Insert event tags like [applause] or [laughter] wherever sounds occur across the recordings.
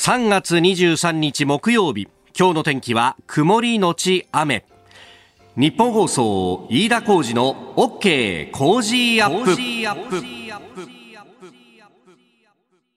3月23日木曜日。今日の天気は曇りのち雨。日本放送飯田浩二の OK 工事アップ。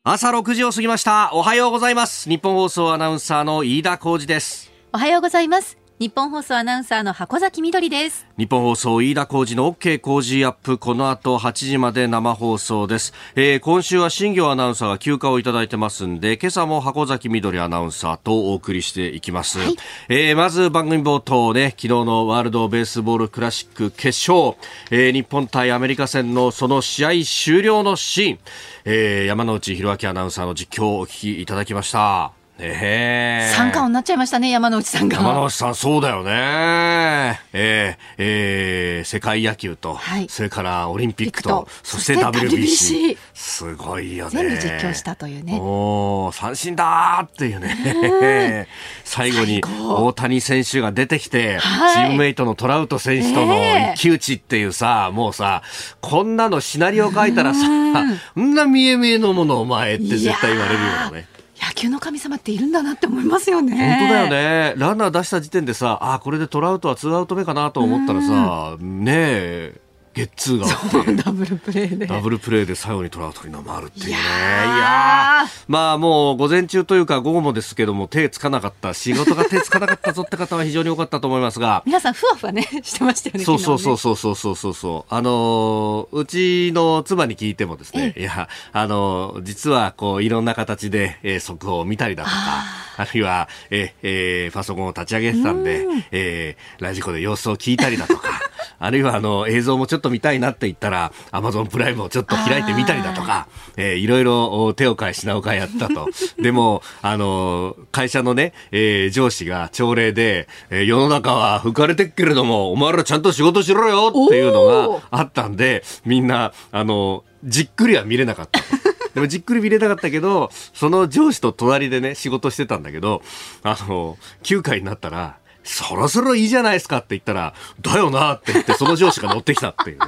朝6時を過ぎました。おはようございます。日本放送アナウンサーの飯田浩二です。おはようございます日本放送アナウンサーの箱崎みどりです。日本放送飯田浩二の OK 工事アップ。この後8時まで生放送です、えー、今週は新業アナウンサーが休暇をいただいてますんで今朝も箱崎みどりアナウンサーとお送りしていきます、はい、えー、まず番組冒頭ね昨日のワールドベースボールクラシック決勝、えー、日本対アメリカ戦のその試合終了のシーン、えー、山内弘明アナウンサーの実況をお聞きいただきましたええー、三冠になっちゃいましたね、山内さんが。山内さん、そうだよね。えー、えー、世界野球と、はい、それからオリンピックと、そして WBC。すごいよね。全部実況したというね。お三振だっていうね。[laughs] 最後に大谷選手が出てきて、はい、チームメイトのトラウト選手との一騎打ちっていうさ、もうさ、こんなのシナリオ書いたらさ、[laughs] こんな見え見えのものお前って絶対言われるよね。野球の神様っているんだなって思いますよね。本当だよね。ランナー出した時点でさ、あ、これでトラウトはツーアウト目かなと思ったらさ、ねえ、ゲッツーがあってダブルプレーで。ダブルプレーで最後にトラウトに回るっていうね。いやまあもう午前中というか午後もですけども手つかなかった仕事が手つかなかったぞって方は非常に多かったと思いますが。皆さんふわふわねしてましたよねそうそうそうそうそうそうそうあのうちの妻に聞いてもですねいやあの実はこういろんな形で、えー、速報を見たりだとかあるいは、ええー、パソコンを立ち上げてたんで、えー、ラジコで様子を聞いたりだとかあるいはあの映像もちょっと見たいなって言ったら、アマゾンプライムをちょっと開いてみたりだとか、えー、いろいろ手を変え品を変えやったと。[laughs] でも、あの、会社のね、えー、上司が朝礼で、えー、世の中は浮かれてっけれども、お前らちゃんと仕事しろよっていうのがあったんで、みんな、あの、じっくりは見れなかった。[laughs] でもじっくり見れなかったけど、その上司と隣でね、仕事してたんだけど、あの、9回になったら、そろそろいいじゃないですかって言ったら、だよなって言って、その上司が乗ってきたっていうね。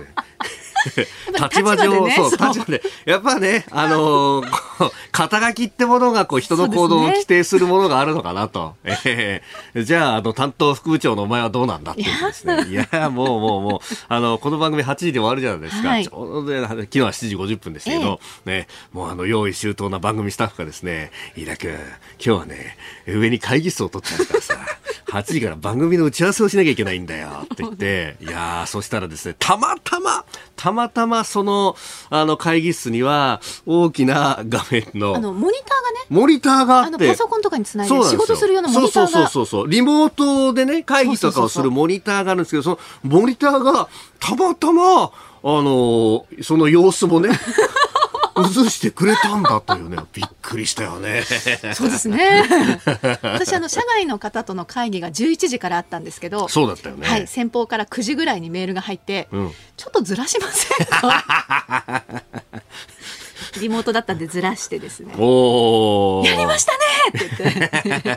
立場上、そう、立場で。やっぱね、あのー、肩書きってものが、こう、人の行動を規定するものがあるのかなと。ね、えー、じゃあ、あの、担当副部長のお前はどうなんだっていうですね。いや、もう、もう、もう、あの、この番組8時で終わるじゃないですか。はい、ちょうど、ね、昨日は7時50分でしたけど、えー、ね、もう、あの、用意周到な番組スタッフがですね、飯田君、今日はね、上に会議室を取ってあるからさ、[laughs] 8時から番組の打ち合わせをしなきゃいけないんだよって言って、いやー、そしたらですね、たまたま、たまたまその、あの会議室には大きな画面の、あの、モニターがね、モニターがあって、パソコンとかにつないで仕事するようなモニターが。そうそうそうそう、リモートでね、会議とかをするモニターがあるんですけど、そのモニターがたまたま、あの、その様子もね、映してくれたんだというね、[laughs] びっくりしたよね。そうですね。私、あの、社外の方との会議が11時からあったんですけど、そうだったよね。はい、先方から9時ぐらいにメールが入って、うん、ちょっとずらしませんか？[laughs] リモートだったんでずらしてですね。おやりましたねって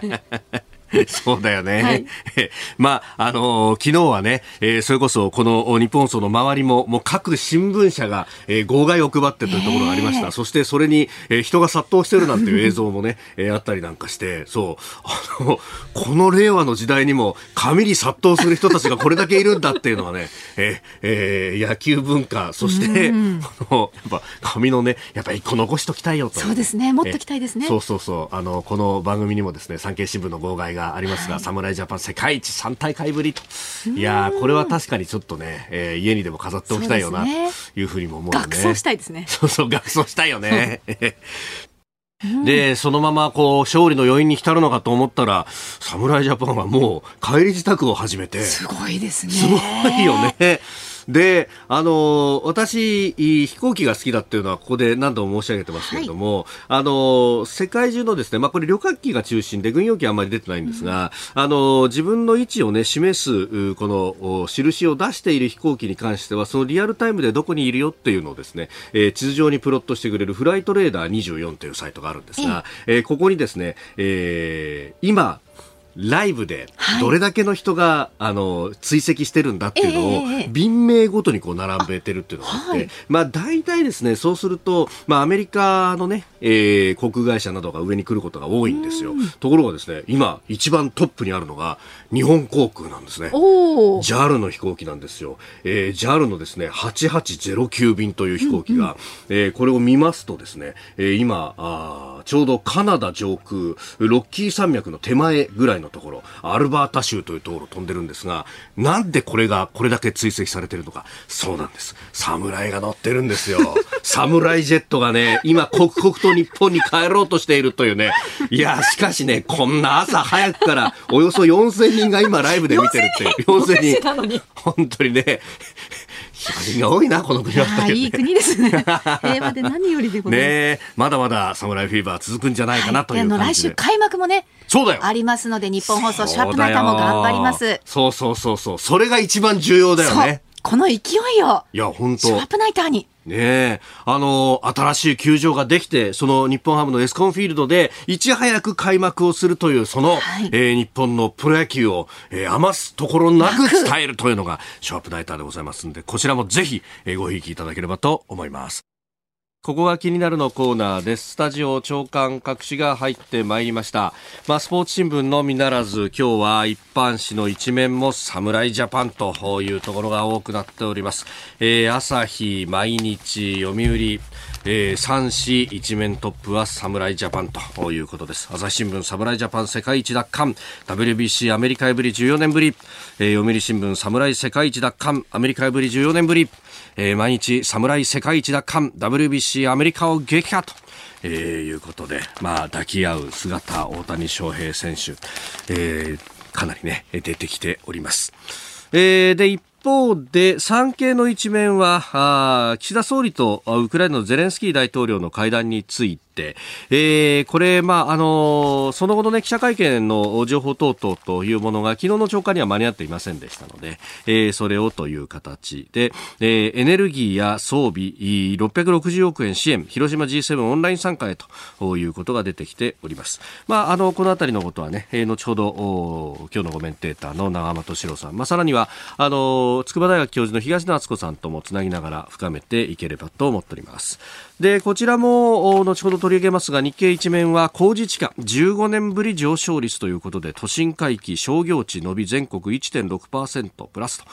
言って。[laughs] そうだよね。はい、[laughs] まあ、あのー、昨日はね、えー、それこそこの日本放送の周りも、もう各新聞社が、えー、号外を配ってというところがありました。えー、そしてそれに、えー、人が殺到してるなんていう映像もね、[laughs] えー、あったりなんかして、そう、あの、この令和の時代にも紙に殺到する人たちがこれだけいるんだっていうのはね、えー、えー、野球文化、そして、この、やっぱ紙のね、やっぱり一個残しときたいよと。そうですね、もっときたいですね。そうそうそう、あの、この番組にもですね、産経新聞の号外がありますが、はい、侍ジャパン世界一3大会ぶりと。いやこれは確かにちょっとね、えー、家にでも飾っておきたいよな、というふうにも思うね。学装したいですね。[laughs] そうそう、学装したいよね。で、そのままこう、勝利の余韻に浸るのかと思ったら、侍ジャパンはもう帰り自宅を始めて。すごいですね。すごいよね。で、あの、私、飛行機が好きだっていうのはここで何度も申し上げてますけれども、はい、あの、世界中のですね、まあこれ旅客機が中心で軍用機はあまり出てないんですが、うん、あの、自分の位置をね、示す、この、印を出している飛行機に関しては、そのリアルタイムでどこにいるよっていうのをですね、えー、地図上にプロットしてくれるフライトレーダー24というサイトがあるんですが、えー、ここにですね、えー、今、ライブでどれだけの人が、はい、あの追跡してるんだっていうのを、えー、便名ごとにこう並べてるっていうのがあって、はい、まあ大体ですねそうすると、まあ、アメリカのね、えー、航空会社などが上に来ることが多いんですよ。ところがですね今一番トップにあるのが日本航空なんですね。JAL の飛行機なんですよ。えー、JAL のですね8809便という飛行機が、うんうん、えー、これを見ますとですね、えー、今あちょうどカナダ上空ロッキー山脈の手前ぐらいのところアルバータ州というところを飛んでるんですがなんでこれがこれだけ追跡されてるのか。そうなんです。侍が乗ってるんですよ。[laughs] 侍ジェットがね今刻々と日本に帰ろうとしているというね。いやしかしねこんな朝早くからおよそ4000人が今ライブで見てるって4000人本当にね人が多いな、この国は、いい国ですね。[laughs] 平和で何よりでございます。ねまだまだ侍フィーバー続くんじゃないかなという感じで、来週開幕もね、そうだよ。ありますので、日本放送、シャープナイターも頑張ります。そうそうそうそう。それが一番重要だよね。この勢いを。いや、本当シャープナイターに。ねえ、あの、新しい球場ができて、その日本ハムのエスコンフィールドで、いち早く開幕をするという、その、はい、えー、日本のプロ野球を、えー、余すところなく伝えるというのが、シャープナイターでございますんで、こちらもぜひ、えー、ごひいきいただければと思います。ここが気になるのコーナーです。スタジオ長官各紙が入ってまいりました。まあ、スポーツ新聞のみならず、今日は一般紙の一面も侍ジャパンというところが多くなっております。えー、朝日、毎日、読売、えー、3紙一面トップは侍ジャパンということです。朝日新聞侍ジャパン世界一奪還、WBC アメリカへぶり14年ぶり、えー、読売新聞侍世界一奪還、アメリカへぶり14年ぶり、えー、毎日侍世界一奪還。WBC アメリカを撃破と。えー、いうことで、まあ、抱き合う姿、大谷翔平選手、えー、かなりね、出てきております。えー、で、一方で、産経の一面は、岸田総理とウクライナのゼレンスキー大統領の会談について、、えー、これ、まあ、あのその後のね、記者会見の情報等々というものが、昨日の朝刊には間に合っていませんでしたので、えー、それをという形で、えー、エネルギーや装備、660億円支援、広島 G7 オンライン参加へということが出てきております。まあ、あの、このあたりのことはね、えー、後ほど、今日のコメンテーターの長間敏郎さん、まあ、さらには、あの、筑波大学教授の東野敦子さんともつなぎながら深めていければと思っております。で、こちらも、後ほど取り上げますが、日経一面は工事地価15年ぶり上昇率ということで、都心回帰商業地伸び全国1.6%プラスと、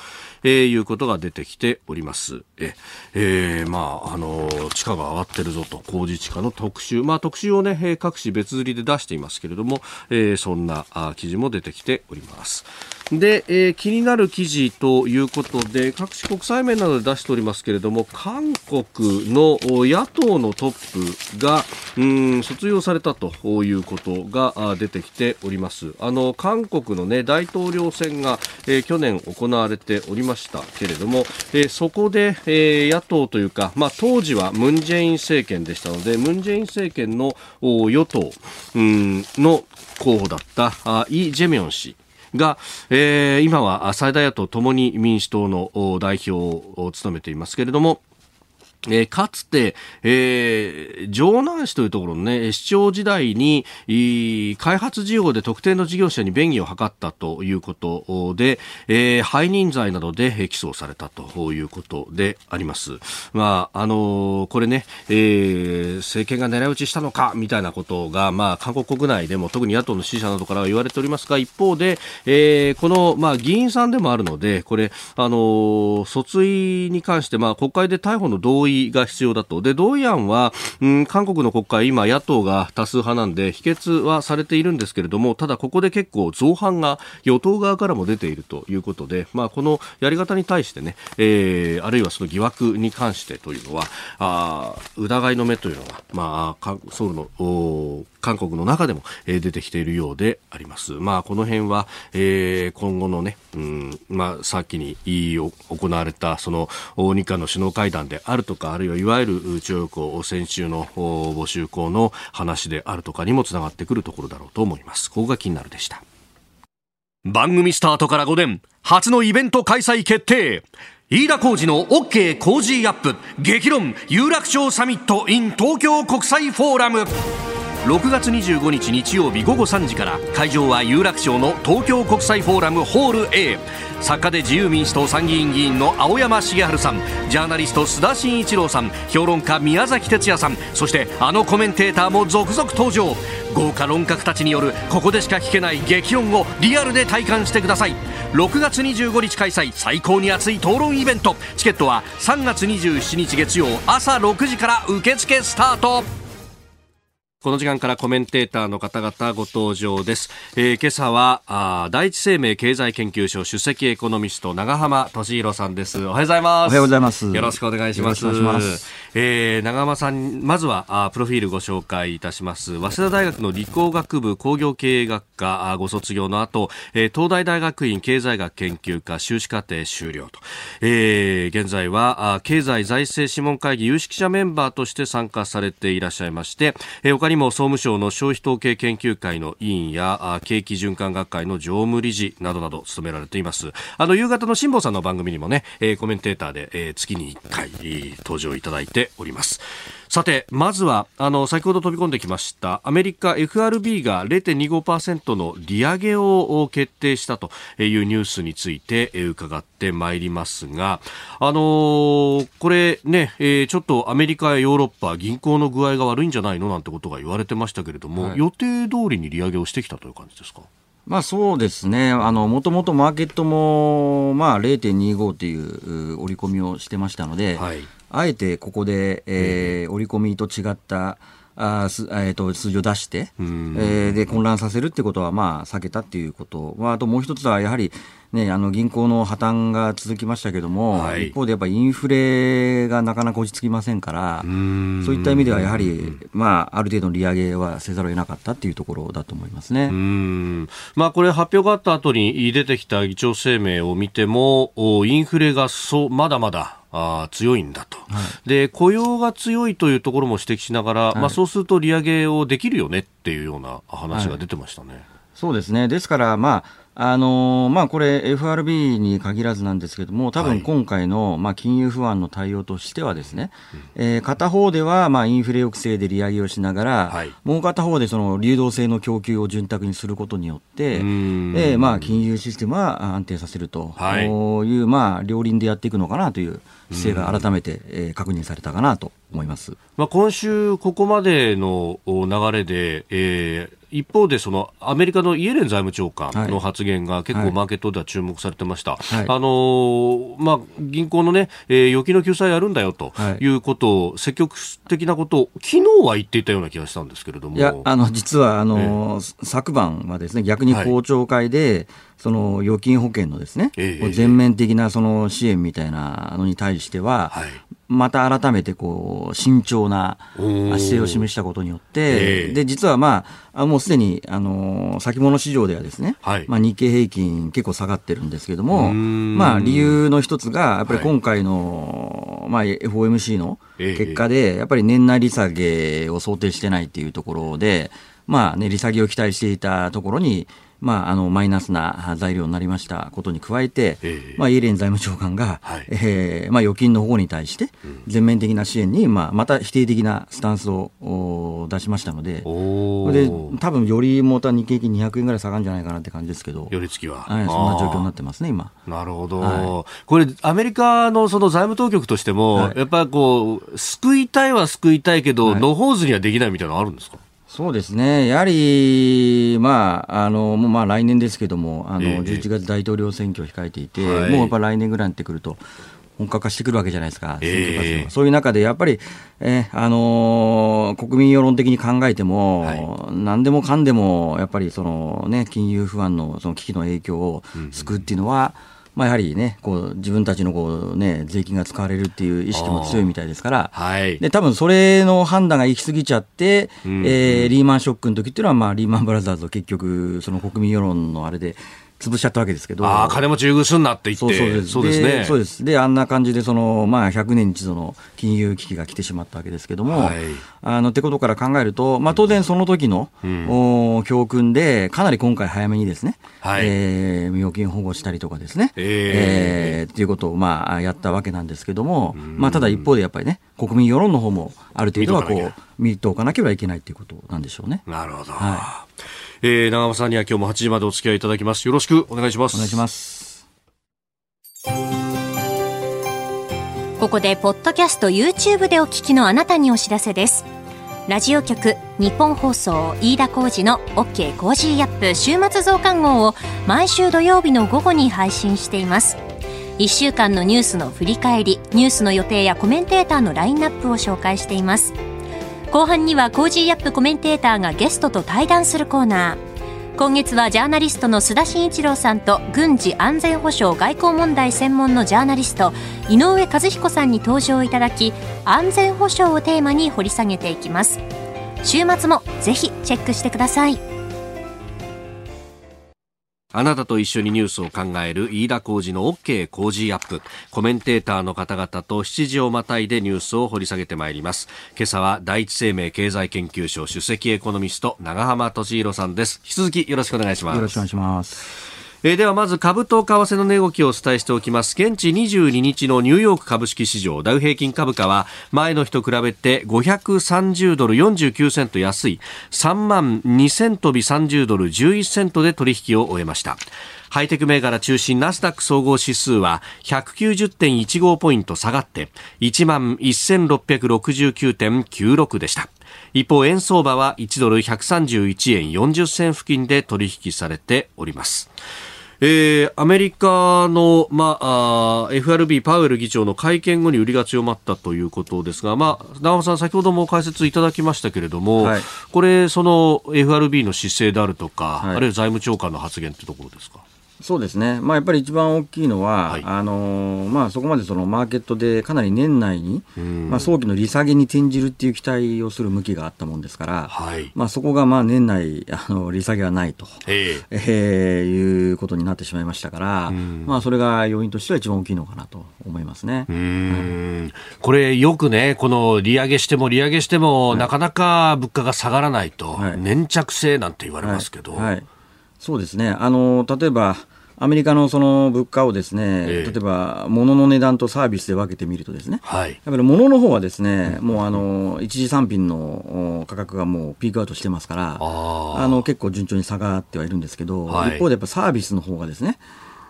えー、いうことが出てきております。え、えー、まあ、あの、地価が上がってるぞと、工事地価の特集、まあ特集をね、各紙別売りで出していますけれども、えー、そんなあ記事も出てきております。で、えー、気になる記事ということで各種国際面などで出しておりますけれども韓国の野党のトップがうん卒業されたということが出てきております。あの韓国の、ね、大統領選が、えー、去年行われておりましたけれども、えー、そこで、えー、野党というか、まあ、当時はムン・ジェイン政権でしたのでムン・ジェイン政権の与党うんの候補だったあイ・ジェミョン氏。が、えー、今は最大野党ともに民主党の代表を務めていますけれども、えー、かつて、えー、城南市というところのね、市長時代に、開発事業で特定の事業者に便宜を図ったということで、えー、背任罪などで起訴されたということであります。まあ、あのー、これね、えー、政権が狙い撃ちしたのか、みたいなことが、まあ、韓国国内でも特に野党の支持者などからは言われておりますが、一方で、えー、この、まあ、議員さんでもあるので、これ、あのー、訴追に関して、まあ、国会で逮捕の同意が必要だと。で、同意案は、うん、韓国の国会、今、野党が多数派なんで、否決はされているんですけれども、ただここで結構造反が与党側からも出ているということで、まあ、このやり方に対してね、えー、あるいはその疑惑に関してというのは、あ疑いの目というのが、まあ、ソウルの、韓国の中でも、えー、出てきているようであります。まあ、この辺は、えー、今後のね、うん、まあ、さっきに行われた、その、日韓の首脳会談であるとか、あるいはいわゆる徴用工先週の募集校の話であるとかにもつながってくるところだろうと思います。ここが気になるでした。番組スタートから5年、初のイベント開催決定飯田浩二の OK 工事アップ激論有楽町サミット in 東京国際フォーラム6月25日日曜日午後3時から会場は有楽町の東京国際フォーラムホール A 作家で自由民主党参議院議員の青山茂春さんジャーナリスト須田慎一郎さん評論家宮崎哲也さんそしてあのコメンテーターも続々登場。豪華論客たちによるここでしか聞けない激音をリアルで体感してください。6月25日開催最高に熱い討論イベント。チケットは3月27日月曜朝6時から受付スタート。この時間からコメンテーターの方々ご登場です。えー、今朝はあ第一生命経済研究所首席エコノミスト長浜俊弘さんです。おはようございます。おはようございます。よろしくお願いします。えー、長浜さん、まずはあプロフィールご紹介いたします。早稲田大学の理工学部工業経営学科あご卒業の後、えー、東大大学院経済学研究科修士課程修了と、えー、現在はあ経済財政諮問会議有識者メンバーとして参加されていらっしゃいまして、えー、他ににも総務省の消費統計研究会の委員や景気循環学会の常務理事などなど務められています。あの夕方の辛坊さんの番組にもね、えー、コメンテーターで、えー、月に1回、登場いただいております。さて、まずは、あの、先ほど飛び込んできました、アメリカ FRB が0.25%の利上げを決定したというニュースについて伺ってまいりますが、あのー、これね、えー、ちょっとアメリカやヨーロッパ、銀行の具合が悪いんじゃないのなんてことが言われてましたけれども、はい、予定通りに利上げをしてきたという感じですか？まあそうですね、あのもともとマーケットも、まあ、0.25という織り込みをしてましたので、はい、あえてここで、えー、織り込みと違ったあす、えーと、数字を出して、えー、で混乱させるってことは、まあ、避けたっていうこと、まあ、あともう一つはやはり、ね、あの銀行の破綻が続きましたけども、はい、一方でやっぱりインフレがなかなか落ち着きませんから、そういった意味ではやはり、まあ、ある程度の利上げはせざるを得なかったっていうところだと思いますね。まあ、これ、発表があった後に出てきた議長声明を見ても、インフレがそうまだまだあ強いんだと、はい、で雇用が強いというところも指摘しながら、はい、まあ、そうすると利上げをできるよねっていうような話が出てましたね。はい、そうですね。ですから、まああのー、まあ、これ、FRB に限らずなんですけども、多分今回の、まあ、金融不安の対応としてはですね、えー、片方では、まあ、インフレ抑制で利上げをしながら、はい、もう片方でその流動性の供給を潤沢にすることによって、えー、まあ、金融システムは安定させるとい。う、まあ、両輪でやっていくのかなという姿勢が改めて、えー、確認されたかなと思います。まあ、今週、ここまでの流れで、えー一方でそのアメリカのイエレン財務長官の発言が結構マーケットでは注目されてました、はい、あのまあ、銀行の、ねえー、預金の救済やるんだよとい。うことを、積極的なことを昨日は言っていたような気がしたんですけれども。いやあの実はあの、えー、昨晩はですね逆に公聴会で、はいその預金保険のですね、えー、全面的なその支援みたいなのに対しては、はい、また改めてこう慎重な姿勢を示したことによって、で実は、まあ、もうすでにあの先物市場ではですね、はい、まあ、日経平均結構下がってるんですけども、まあ、理由の一つが、やっぱり今回の、はい、まあ、FOMC の結果で、やっぱり年内利下げを想定してないっていうところで、まあね、利下げを期待していたところに、まあ、あのマイナスな材料になりましたことに加えて、えー、まあ、イエレン財務長官が、はい、えー、まあ、預金の保護に対して、全面的な支援に、まあ、また否定的なスタンスを出しましたので、で多分よりまた日経平均200円ぐらい下がるんじゃないかなって感じですけど、寄り付きは、はい、そんな状況になってますね、今。なるほど、はい、これ、アメリカのその財務当局としても、はい、やっぱりこう、救いたいは救いたいけど、野放図にはできないみたいなのあるんですか？そうですね、やはり、まあ、あのもうまあ来年ですけども、あの11月大統領選挙を控えていて、えー、もうやっぱ来年ぐらいになってくると、本格化してくるわけじゃないですか、えー、そういう中でやっぱり、えあのー、国民世論的に考えても、はい、何でもかんでも、やっぱりその、ね、金融不安のその危機の影響を救うっていうのは、うんまあ、やはりね、こう自分たちのこう、ね、税金が使われるっていう意識も強いみたいですから、はい、で多分それの判断が行き過ぎちゃって、うん、えー、リーマンショックの時っていうのは、まあ、リーマンブラザーズを結局、その国民世論のあれで、潰しちゃったわけですけど。ああ、金持ち優遇すんなって言って。そうそうです。そうですね。そうです。で、あんな感じで、その、まあ、100年に一度の金融危機が来てしまったわけですけども、はい、あの、ってことから考えると、まあ、当然その時の、うん、お教訓で、かなり今回早めにですね、はい、えー、預金保護したりとかですね、えー、えー、っていうことを、まあ、やったわけなんですけども、まあ、ただ一方でやっぱりね、国民世論の方も、ある程度はこう、見ておかなければいけないということなんでしょうね。なるほど。はい。えー、永濱さんには今日も8時までお付き合いいただきます。よろしくお願いします。お願いします。ここで、ポッドキャスト YouTube でお聞きのあなたにお知らせです。ラジオ局日本放送飯田浩二の OK コージーアップ週末増刊号を毎週土曜日の午後に配信しています。1週間のニュースの振り返り、ニュースの予定やコメンテーターのラインナップを紹介しています。後半には Cozy up コメンテーターがゲストと対談するコーナー。今月はジャーナリストの須田慎一郎さんと軍事安全保障外交問題専門のジャーナリスト井上和彦さんに登場いただき安全保障をテーマに掘り下げていきます週末もぜひチェックしてくださいあなたと一緒にニュースを考える飯田浩二の OK 工事アップ。コメンテーターの方々と7時をまたいでニュースを掘り下げてまいります。今朝は第一生命経済研究所首席エコノミスト長浜俊弘さんです。引き続きよろしくお願いします。よろしくお願いします。えー、ではまず株と為替の値動きをお伝えしておきます。現地22日のニューヨーク株式市場。ダウ平均株価は前の日と比べて530ドル49セント安い。3万2000飛び30ドル11セントで取引を終えました。ハイテク銘柄中心ナスダック総合指数は190.15ポイント下がって1万1669.96でした。一方円相場は1ドル131円40銭付近で取引されております。えー、アメリカの、まあ、FRB パウエル議長の会見後に売りが強まったということですが、まあ、長尾さん、先ほども解説いただきましたけれども、はい、これ、その FRB の姿勢であるとか、はい、あるいは財務長官の発言というところですか？そうですね、まあ、やっぱり一番大きいのは、はい、あのまあ、そこまでそのマーケットでかなり年内に、まあ、早期の利下げに転じるっていう期待をする向きがあったもんですから、はい、まあ、そこがまあ年内あの利下げはないと、えー、えー、いうことになってしまいましたから、まあ、それが要因としては一番大きいのかなと思いますね、はい、これ、よくね、この利上げしても利上げしても、なかなか物価が下がらないと、粘着性なんて言われますけど。はい。そうですね。あの、例えば、アメリカのその物価をですね、えー、例えば物の値段とサービスで分けてみるとですね、はい、やっぱり物の方はですね、もうあの一次産品の価格がもうピークアウトしてますから、あの結構順調に下がってはいるんですけど、はい、一方でやっぱサービスの方がですね、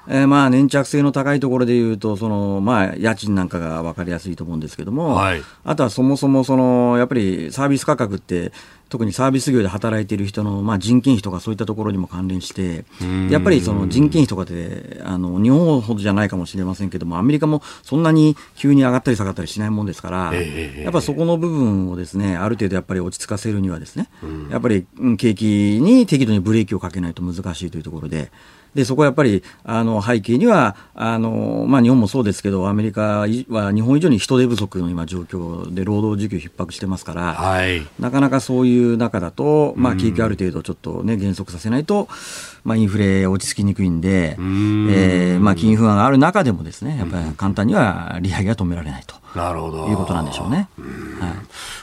えー、まあ粘着性の高いところでいうと、そのまあ家賃なんかが分かりやすいと思うんですけども、はい、あとはそもそもそのやっぱりサービス価格って、特にサービス業で働いている人の、まあ、人件費とかそういったところにも関連して、やっぱりその人件費とかであの日本ほどじゃないかもしれませんけども、アメリカもそんなに急に上がったり下がったりしないもんですから、やっぱそこの部分をですねある程度やっぱり落ち着かせるにはですね、やっぱり景気に適度にブレーキをかけないと難しいというところで。で、そこはやっぱり、あの、背景には、あの、まあ、日本もそうですけど、アメリカは日本以上に人手不足の今状況で労働需給逼迫してますから、はい、なかなかそういう中だと、まあ、景気ある程度ちょっとね、減速させないと、まあ、インフレ落ち着きにくいんで、ん。えー、まあ、金融不安がある中でもですね、やっぱり簡単には利上げは止められないと。なるほど。いうことなんでしょうね。はい、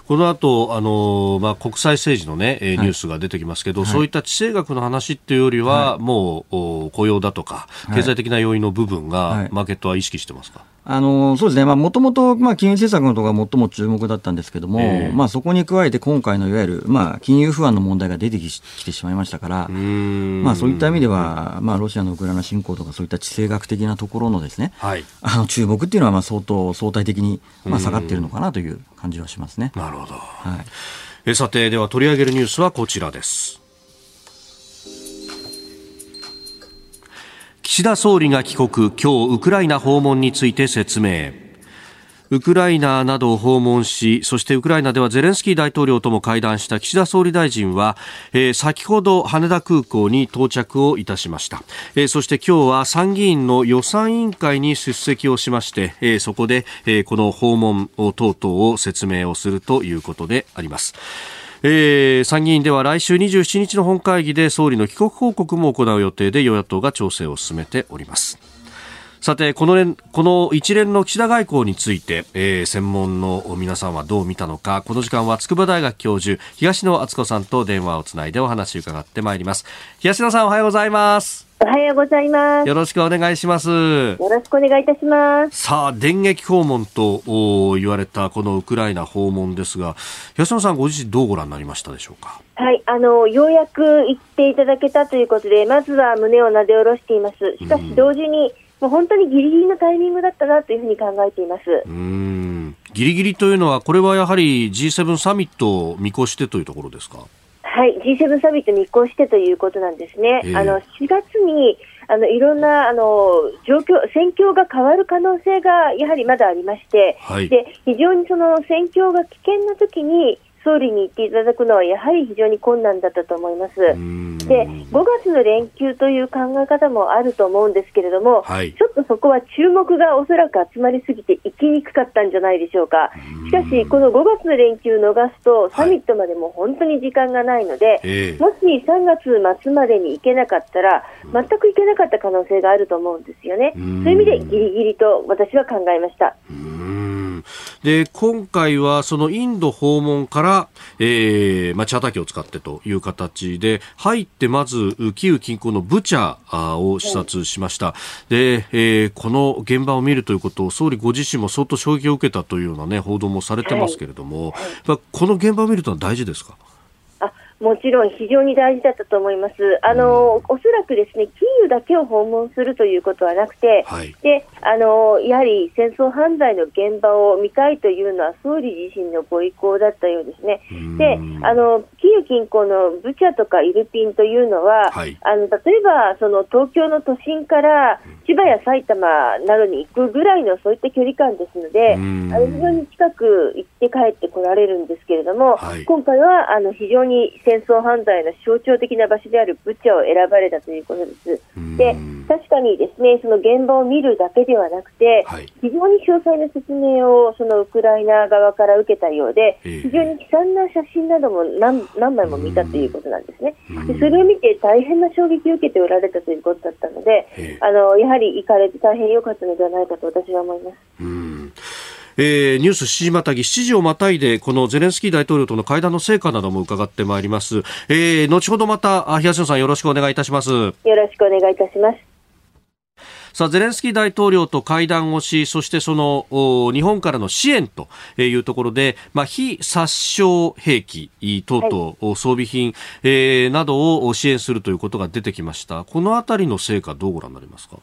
この後、あの、まあ、国際政治のね、ニュースが出てきますけど、はい、そういった地政学の話っていうよりは、はい、もう、雇用だとか、経済的な要因の部分が、マーケットは意識してますか、あのそうですね、もともと金融政策のところが最も注目だったんですけれども、えー、まあ、そこに加えて今回のいわゆる、まあ、金融不安の問題が出てきてしまいましたから、まあ、そういった意味では、まあ、ロシアのウクライナ侵攻とか、そういった地政学的なところのですね、はい、あの注目っていうのはまあ相当相対的にまあ下がっているのかなという感じはしますね。なるほど、はい、えさて、では取り上げるニュースはこちらです。岸田総理が帰国、今日ウクライナ訪問について説明。ウクライナなどを訪問し、そしてウクライナではゼレンスキー大統領とも会談した岸田総理大臣は、えー、先ほど羽田空港に到着をいたしました、えー、そして今日は参議院の予算委員会に出席をしまして、えー、そこで、えこの訪問等々を説明をするということであります。えー、参議院では来週27日の本会議で総理の帰国報告も行う予定で与野党が調整を進めておりますさてこのこの一連の岸田外交について、えー、専門の皆さんはどう見たのかこの時間は筑波大学教授東野敦子さんと電話をつないでお話を伺ってまいります東野さんおはようございますおはようございます。よろしくお願いします。よろしくお願いいたします。さあ、電撃訪問と言われたこのウクライナ訪問ですが、安野さんご自身どうご覧になりましたでしょうか？はい、あの、ようやく行っていただけたということで、まずは胸をなで下ろしています。しかし同時に、もう本当にギリギリのタイミングだったなというふうに考えています。うん。ギリギリというのは、これはやはり G7 サミットを見越してというところですか？はい、G7 サミット見越してということなんですね。あの4月にあのいろんなあの状況、戦況が変わる可能性がやはりまだありまして、はい、で非常にその戦況が危険な時に総理に言っていただくのはやはり非常に困難だったと思います。で、5月の連休という考え方もあると思うんですけれども、はい、ちょっとそこは注目がおそらく集まりすぎて行きにくかったんじゃないでしょうか。しかし、この5月の連休を逃すと、サミットまでも本当に時間がないので、はい、もし3月末までに行けなかったら、全く行けなかった可能性があると思うんですよね。そういう意味でギリギリと私は考えました。で今回はそのインド訪問から、えーまあ、チャーター機を使ってという形で入ってまずキーウ近郊のブチャを視察しました、でえー、この現場を見るということを総理ご自身も相当衝撃を受けたというような、ね、報道もされてますけれども、はい、この現場を見るとは大事ですか？もちろん非常に大事だったと思います。あの、おそらくですね、キーウだけを訪問するということはなくて、はい、で、あの、やはり戦争犯罪の現場を見たいというのは総理自身のご意向だったようですね。で、あの、キーウ近郊のブチャとかイルピンというのは、はい、あの、例えば、その東京の都心から千葉や埼玉などに行くぐらいのそういった距離感ですので、あの非常に近く行って帰ってこられるんですけれども、はい、今回はあの非常に戦争犯罪の象徴的な場所であるブチャを選ばれたということです。で、確かにですね、その現場を見るだけではなくて、はい、非常に詳細な説明をそのウクライナ側から受けたようで、非常に悲惨な写真なども何何枚も見たということなんですね。でそれを見て大変な衝撃を受けておられたということだったので、あのやはり行かれて大変良かったのではないかと私は思います。えー、ニュース7時またぎ7時をまたいでこのゼレンスキー大統領との会談の成果なども伺ってまいります、えー、後ほどまた東野さんよろしくお願いいたします。よろしくお願いいたします。さあゼレンスキー大統領と会談をしそしてその日本からの支援というところで、まあ、非殺傷兵器等々、はい、装備品、えー、などを支援するということが出てきました。このあたりの成果どうご覧になりますか？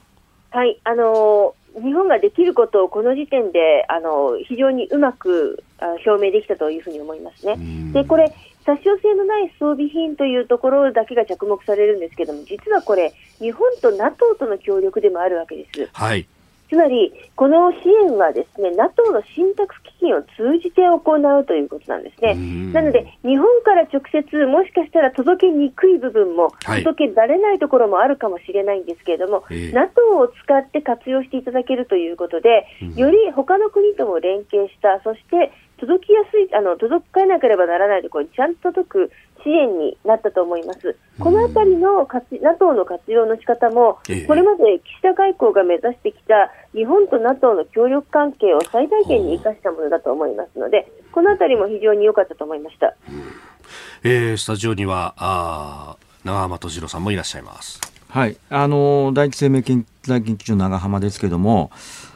はいあの日本ができることをこの時点であの非常にうまく表明できたというふうに思いますね。でこれ殺傷性のない装備品というところだけが着目されるんですけども実はこれ日本と NATO との協力でもあるわけです。はいつまり、この支援はですね NATO の信託基金を通じて行うということなんですね。なので、日本から直接、もしかしたら届けにくい部分も、届けられないところもあるかもしれないんですけれども、はい、NATO を使って活用していただけるということで、より他の国とも連携した、そして届きやすい、あの届かなければならないところにちゃんと届く支援になったと思います。このあたりの活 NATO の活用の仕方も、これまで岸田外交が目指してきた日本と NATO の協力関係を最大限に生かしたものだと思いますので、このあたりも非常に良かったと思いました。えー、スタジオにはあ長浜敏郎さんもいらっしゃいます。はい、あの第一生命研究研究所長浜ですけれども、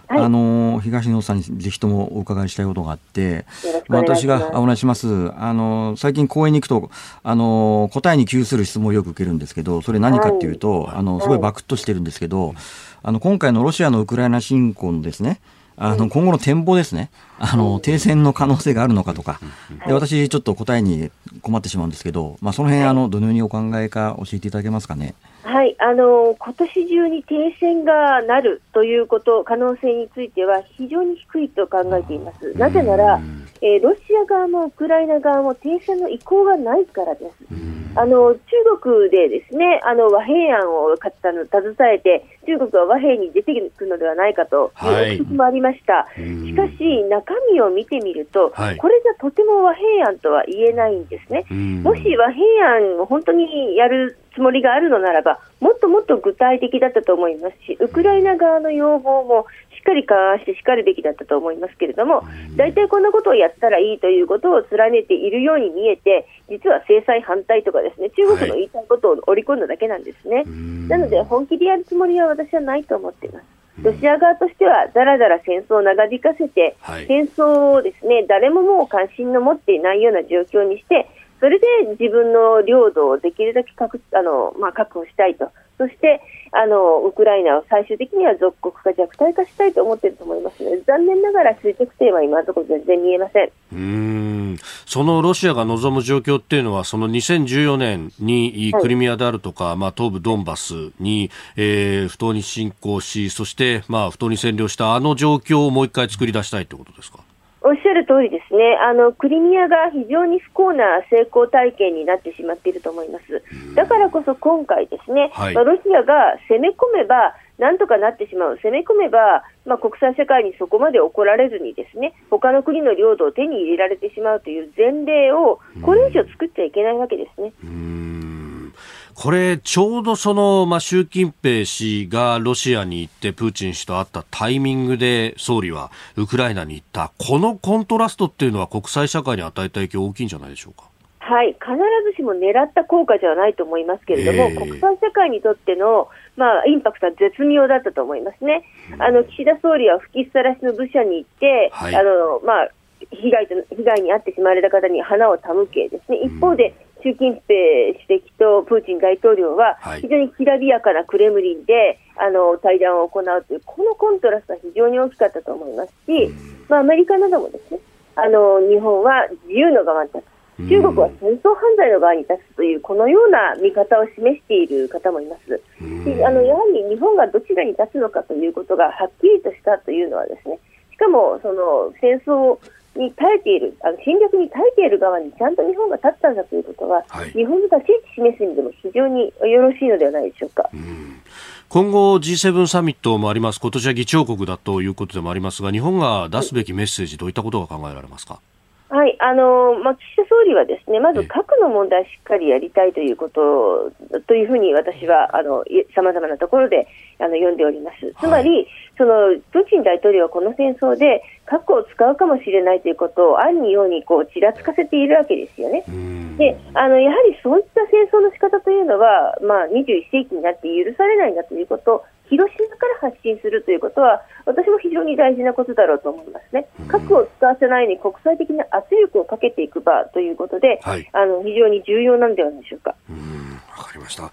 はい、あの東野さんにぜひともお伺いしたいことがあって、私がお願いします。あの最近公園に行くとあの答えに窮する質問をよく受けるんですけど、それ何かっていうと、はい、あのすごいバクッとしてるんですけど、あの今回のロシアのウクライナ侵攻のですね。あの今後の展望ですね、あの停戦の可能性があるのかとか、で私、ちょっと答えに困ってしまうんですけど、まあ、その辺あのどのようにお考えか教えていただけますかね。はい、あの今年中に停戦がなるということ、可能性については非常に低いと考えています。なぜなら、えー、ロシア側もウクライナ側も停戦の意向がないからです。あの中国でですねあの和平案をかの携えて中国は和平に出ていくのではないかという憶測もありました、はい、ししかし、中身を見てみると、はい、これじゃとても和平案とは言えないんですね。もし和平案を本当にやるつもりがあるのならば、もっともっと具体的だったと思いますし、ウクライナ側の要望もしっかり勘案してしかるべきだったと思いますけれども、大体こんなことをやったらいいということを貫いているように見えて、実は制裁反対とかですね、中国の言いたいことを織り込んだだけなんですね。はい、なので、本気でやるつもりは私はないと思っています。ロシア側としては、だらだら戦争を長引かせて、はい、戦争をですね誰ももう関心の持っていないような状況にして、それで自分の領土をできるだけ確あの、まあ、確保したいと、そしてあのウクライナを最終的には属国化、弱体化したいと思っていると思いますので、残念ながら終着点は今のところ全然見えません。うん。そのロシアが望む状況っていうのは、その2014年にクリミアであるとか、はい、まあ、東部ドンバスに、えー、不当に侵攻し、そして、まあ、不当に占領したあの状況をもう一回作り出したいということですか？おっしゃる通りですね。あの、クリミアが非常に不幸な成功体験になってしまっていると思います、だからこそ今回、ですね、はい、まあ、ロシアが攻め込めば、なんとかなってしまう、攻め込めば、まあ、国際社会にそこまで怒られずに、ですね他の国の領土を手に入れられてしまうという前例を、これ以上作っちゃいけないわけですね。これ、ちょうどその、まあ、習近平氏がロシアに行って、プーチン氏と会ったタイミングで、総理はウクライナに行った、このコントラストっていうのは、国際社会に与えた影響大きいんじゃないでしょうか？はい、必ずしも狙った効果ではないと思いますけれども、えー、国際社会にとっての、まあ、インパクトは絶妙だったと思いますね。あの岸田総理は吹きさらしの部署に行って、はい、あのまあ、被害と被害に遭ってしまわれた方に花を手向けですね、一方で、習近平主席とプーチン大統領は、非常にきらびやかなクレムリンで、あの対談を行うという、このコントラストは非常に大きかったと思いますし、まあ、アメリカなどもですねあの日本は自由の側に立つ、中国は戦争犯罪の側に立つという、このような見方を示している方もいます。あのやはり日本がどちらに立つのかということがはっきりとしたというのはですねしかもその戦争に耐えている、あの侵略に耐えている側にちゃんと日本が立ったんだということは、はい、日本の立ち位置示す意味でも非常によろしいのではないでしょうか。う今後 G7 サミットもあります、今年は議長国だということでもありますが、日本が出すべきメッセージ、どういったことが考えられますか？はいあのまあ、岸田総理はですねまず核の問題しっかりやりたいということというふうに私はさまざまなところであの読んでおります。つまり、はい、そのプーチン大統領はこの戦争で核を使うかもしれないということを暗にようにこうちらつかせているわけですよね。であのやはりそういった戦争の仕方というのは、まあ、21世紀になって許されないんだということ広島から発信するということは、私も非常に大事なことだろうと思いますね。核を使わせないように国際的な圧力をかけていく場ということで、はい、あの非常に重要なんではないでしょうか。わかりました。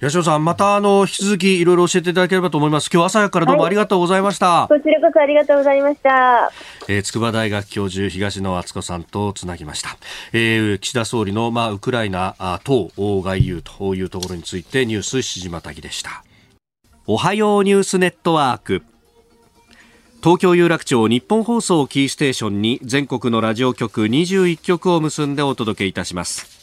八代さん、またあの引き続きいろいろ教えていただければと思います。今日朝早くからどうもありがとうございました。はい、こちらこそありがとうございました。えー、筑波大学教授東野敦子さんとつなぎました。えー、岸田総理のまあウクライナ等外遊というところについてニュースしじまたぎでした。おはようニュースネットワーク東京有楽町日本放送キーステーションに全国のラジオ局21局を結んでお届けいたします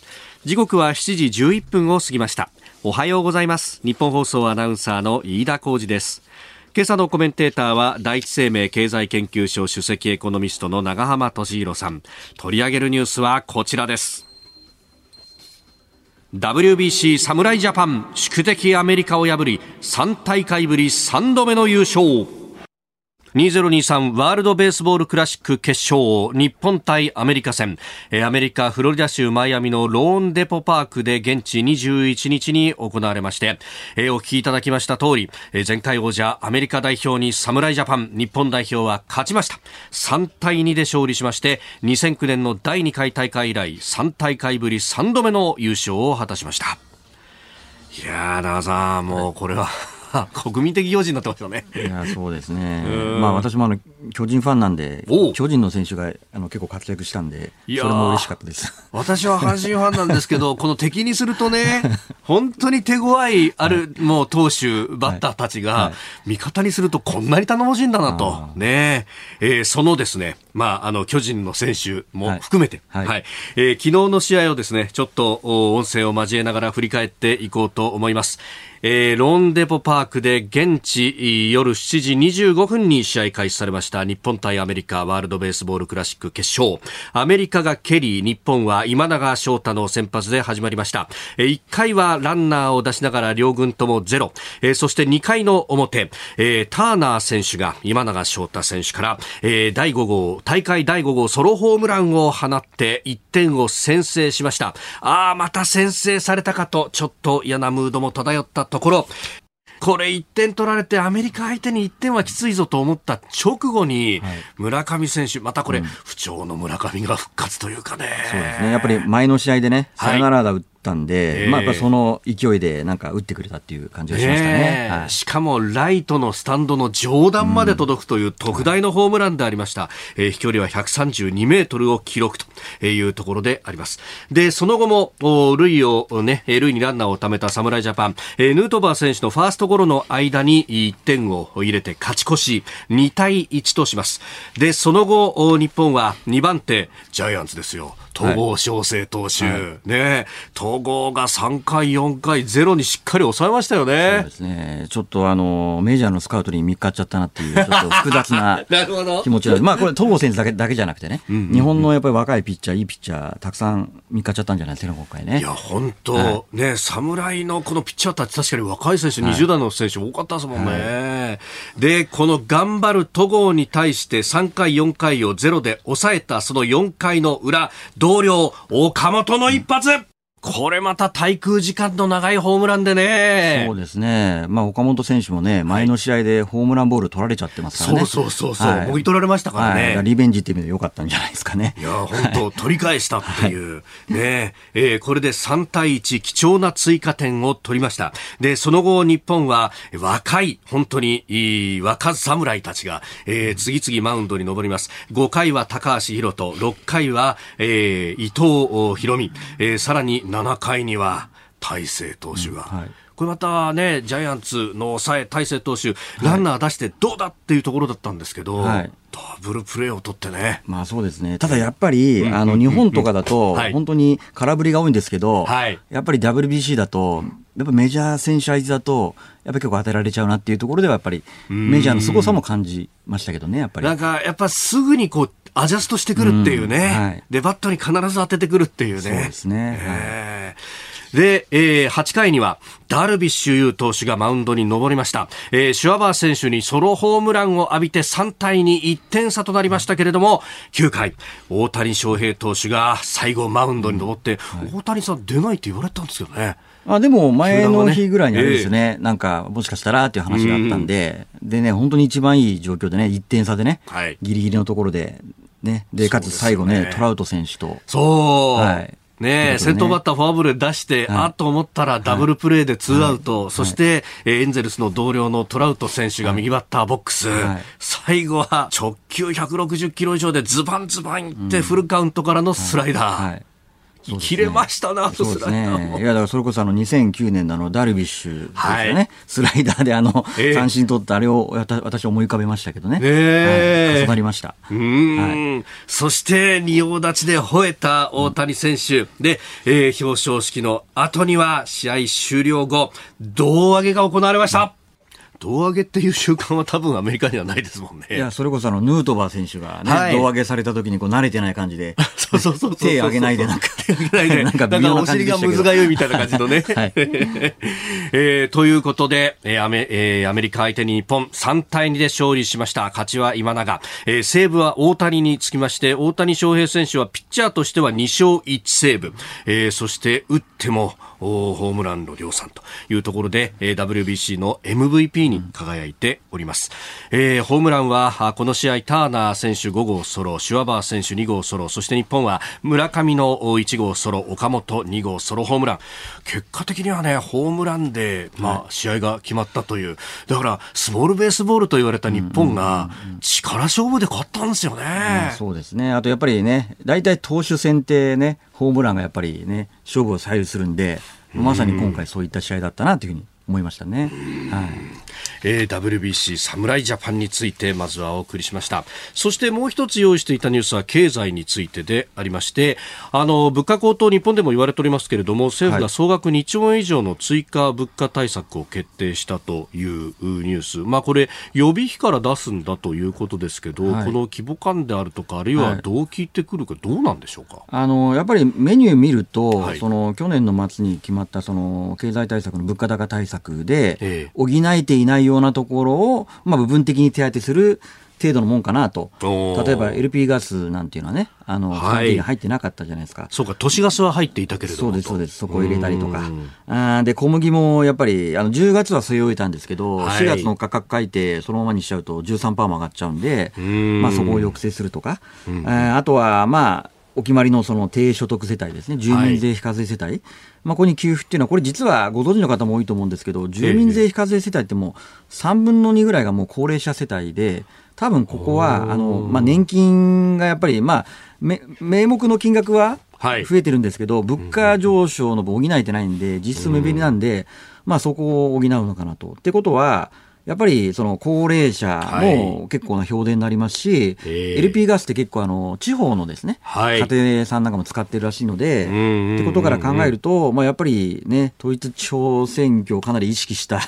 時刻は7時11分を過ぎました。おはようございます。日本放送アナウンサーの飯田浩二です。今朝のコメンテーターは第一生命経済研究所首席エコノミストの長浜俊弘さん。取り上げるニュースはこちらです。WBC 侍ジャパン宿敵アメリカを破り3大会ぶり3度目の優勝。2023ワールドベースボールクラシック決勝日本対アメリカ戦。アメリカフロリダ州マイアミのローンデポパークで現地21日に行われましてお聞きいただきました通り前回王者アメリカ代表に侍ジャパン日本代表は勝ちました。3対2で勝利しまして2009年の第2回大会以来3大会ぶり3度目の優勝を果たしました。いやー、長さん、もうこれは、国民的行事になってますよね。いやそうですね。まあ私もあの巨人ファンなんで、巨人の選手があの結構活躍したんで、それも嬉しかったです。私は阪神ファンなんですけど、[laughs] この敵にするとね、本当に手強いある、もう投手、バッターたちが、味方にするとこんなに頼もしいんだなと、ね。えー、そのですね、まああの巨人の選手も含めて、はい、はい、えー、昨日の試合をですね、ちょっと音声を交えながら振り返っていこうと思います。えー、ローンデポパークで現地夜7時25分に試合開始されました日本対アメリカワールドベースボールクラシック決勝。アメリカがケリー、日本は今永翔太の先発で始まりました。1回はランナーを出しながら両軍ともゼロ。そして2回の表、ターナー選手が今永翔太選手から、第5号、大会第5号ソロホームランを放って1点を先制しました。ああ、また先制されたかと、ちょっと嫌なムードも漂ったところ、これ1点取られてアメリカ相手に1点はきついぞと思った直後に、村上選手、またこれ、不調の村上が復活というかね。そうですね。やっぱり前の試合でね、サヨナラ打っったんで、えー、まあ、やっぱその勢いでなんか打ってくれたっていう感じがしましたね、えーはい、しかもライトのスタンドの上段まで届くという特大のホームランでありました、うん、えー、飛距離は132メートルを記録というところであります。でその後も塁をね塁にランナーを貯めた侍ジャパン、えー、ヌートバー選手のファーストゴロの間に1点を入れて勝ち越し2対1とします。でその後日本は2番手ジャイアンツですよ戸郷翔征投手、はい、ね、戸郷が3回、4回、ゼロにしっかり抑えましたよね。そうですね。ちょっとあの、メジャーのスカウトに見っかっちゃったなっていう、ちょっと複雑な [laughs] 気持ちが、まあこれ、戸郷選手だけだけじゃなくてね、うんうんうん、日本のやっぱり若いピッチャー、いいピッチャー、たくさん見っかっちゃったんじゃない？ですかね、今回ね。いや、本当、はい、ね、侍のこのピッチャーたち、確かに若い選手、20代の選手多かったですもんね。はい、で、この頑張る戸郷に対して3回、4回をゼロで抑えた、その4回の裏、同僚、岡本の一発、これまた滞空時間の長いホームランでね。そうですね。まあ、岡本選手もね、前の試合でホームランボール取られちゃってますからね。そうそうそうはい、もぎ取られましたからね。はい、リベンジっていう意味で良かったんじゃないですかね。いや、本当取り返したっていう。はい、ねえー、これで3対1、貴重な追加点を取りました。で、その後、日本は若い、本当にいい若侍たちが、えー、次々マウンドに登ります。5回は高橋宏斗、6回は、えー、伊藤博美、えー、さらに7回には大勢投手が、これまたね、ジャイアンツの抑え、大勢投手、ランナー出してどうだっていうところだったんですけど、はい、ダブルプレーを取ってね。まあそうですね。ただやっぱり、あの、日本とかだと、本当に空振りが多いんですけど、はい、やっぱり WBC だと、やっぱメジャー選手相手だと、やっぱり結構当てられちゃうなっていうところでは、やっぱりメジャーの凄さも感じましたけどね、やっぱり。なんか、やっぱすぐにこう、アジャストしてくるっていうね。はい、で、バットに必ず当ててくるっていうね。そうですね。えー、で、えー、8回には、ダルビッシュ有投手がマウンドに登りました。えー、シュワバー選手にソロホームランを浴びて3対2、1点差となりましたけれども、9回、大谷翔平投手が最後マウンドに登って、はい、大谷さん出ないって言われたんですけどね。あでも前の日ぐらいにあれですよね、ねえ。ー、なんかもしかしたらっていう話があったんで、でね、本当に一番いい状況でね、1点差でね、はい、ギリギリのところで、ね、でかつ最後ね、トラウト選手と。そう、はいね先頭バッターフォアボール出して、はい、あと思ったらダブルプレーでツーアウト、はい、そして、はい、エンゼルスの同僚のトラウト選手が右バッターボックス、最後は直球160キロ以上でズバンズバンいってフルカウントからのスライダー。切れましたな、そうですね。いや、だからそれこそあの2009年のあのダルビッシュですよね、はい、スライダーであの、三振取ったあれを私思い浮かべましたけどね。ねはい、重なりました。うん、はい、そして仁王立ちで吠えた大谷選手、うん、で、えー、表彰式の後には試合終了後、胴上げが行われました。うん胴上げっていう習慣は多分アメリカにはないですもんね。いや、それこそあの、ヌートバー選手がね、はい、胴上げされた時にこう慣れてない感じで、[laughs] そうそうそう手上げないでなんか、手上げないで、[laughs] なんか微妙な感じでお尻がむずがゆいみたいな感じのね。[laughs] はい、えー、ということで、えーアメえー、アメリカ相手に日本3対2で勝利しました。勝ちは今永。えー、西武は大谷につきまして、大谷翔平選手はピッチャーとしては2勝1セーブ。えー、そして打っても、ホームランの量産というところで、えー、WBC の MVP に輝いております、えー、ホームランはこの試合ターナー選手5号ソロシュワバー選手2号ソロそして日本は村上の1号ソロ岡本2号ソロホームラン。結果的にはねホームランで、まあ、試合が決まったという。だからスモールベースボールと言われた日本が力勝負で勝ったんですよね、うん、そうですね。あとやっぱりね大体投手戦ってねホームランがやっぱりね勝負を左右するんでまさに今回そういった試合だったなというふうに思いましたね。はい。えー、WBC 侍ジャパンについてまずはお送りしました。そしてもう一つ用意していたニュースは経済についてでありましてあの物価高騰日本でも言われておりますけれども政府が総額2兆円以上の追加物価対策を決定したというニュース、まあ、これ予備費から出すんだということですけど、はい、この規模感であるとかあるいはどう聞いてくるか、どうなんでしょうか、あのやっぱりメニュー見ると、はい、その去年の末に決まったその経済対策の物価高対策で、え補えていないようなところを、まあ、部分的に手当てする程度のもんかなと、例えば LP ガスなんていうのはね、あの、はい、入ってなかったじゃないですか。そうか、都市ガスは入っていたけれどそうです、そうです、そこを入れたりとか。あで、小麦もやっぱり、あの10月は据え置いたんですけど、はい、4月の価格改定、そのままにしちゃうと13%も上がっちゃうんで、まあ、そこを抑制するとか、ああとは、まあ、お決まりのその低所得世帯ですね、住民税非課税世帯、はい、まあ、ここに給付っていうのは、これ実はご存知の方も多いと思うんですけど、住民税非課税世帯ってもう3分の2ぐらいがもう高齢者世帯で、多分ここは、あの、まあ、年金がやっぱり、まあ、名目の金額は増えてるんですけど、はい、物価上昇の分補えてないんで、実質目減りなんで、まあ、そこを補うのかなと。ってことは、やっぱりその高齢者も結構な評伝になりますし、はい、LP ガスって結構あの地方のですね、はい、家庭さんなんかも使ってるらしいので、ってことから考えると、まあ、やっぱりね、統一地方選挙をかなり意識した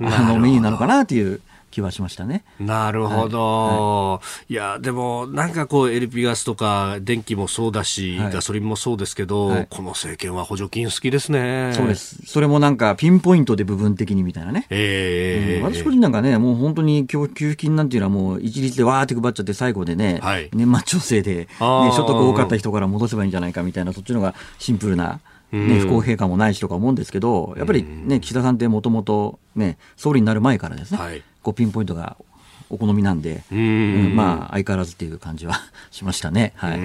あのメニューなのかなという。気はしましたね。なるほど、はい、いやでもなんかこう LP ガスとか電気もそうだし、はい、ガソリンもそうですけど、はい、この政権は補助金好きですね。そうです。それもなんかピンポイントで部分的にみたいなね。えー、うん、私個人なんかねもう本当に給付金なんていうのはもう一律でわーって配っちゃって最後でね、年末調整で、ね、所得多かった人から戻せばいいんじゃないかみたいなそっちのがシンプルな。ね、不公平感もないしとか思うんですけど、やっぱりね、岸田さんってもともとね、総理になる前からですね、はい、こうピンポイントがお好みなんで、うん、まあ、相変わらずっていう感じは [laughs] しましたね。はい。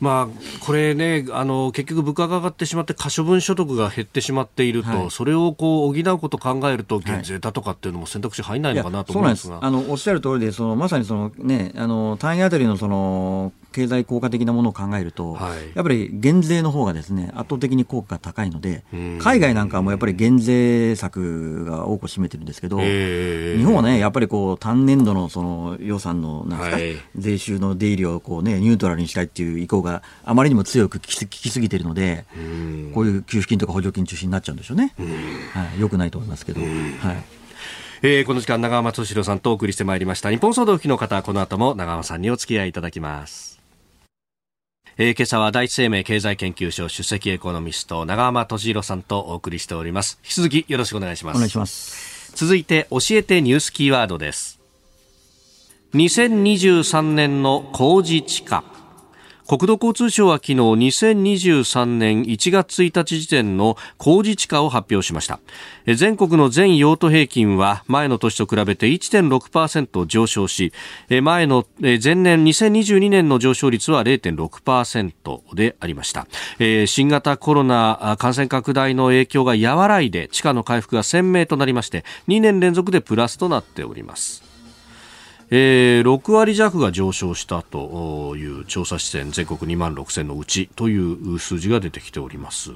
まあ、これね、あの、結局物価が上がってしまって、可処分所得が減ってしまっていると、はい、それをこう、補うことを考えると、減税だとかっていうのも選択肢入らないのかなと思うんです。が。あの、おっしゃる通りで、その、まさにそのね、あの、単位あたりのその、経済効果的なものを考えると、はい、やっぱり減税の方がですね圧倒的に効果が高いので、海外なんかはもうやっぱり減税策が多く占めてるんですけど、日本はね、やっぱりこう単年度のその予算のなんか、はい、税収の出入りをこう、ね、ニュートラルにしたいっていう意向があまりにも強く効きすぎてるので、こういう給付金とか補助金中心になっちゃうんでしょうね。はい、よくないと思いますけど。はい。えー、この時間長浜敏郎さんとお送りしてまいりました。日本総動機の方この後も長浜さんにお付き合いいただきますえー、今朝は第一生命経済研究所首席エコノミスト長浜俊弘さんとお送りしております。引き続きよろしくお願いします。お願いします。続いて教えてニュースキーワードです2023年の工事地価国土交通省は昨日2023年1月1日時点の工事地価を発表しました。全国の全用途平均は前の年と比べて1.6%上昇し前の前年2022年の上昇率は0.6%でありました。新型コロナ感染拡大の影響が和らいで地価の回復が鮮明となりまして2年連続でプラスとなっております。えー、6割弱が上昇したという調査視点全国2万6000のうちという数字が出てきております。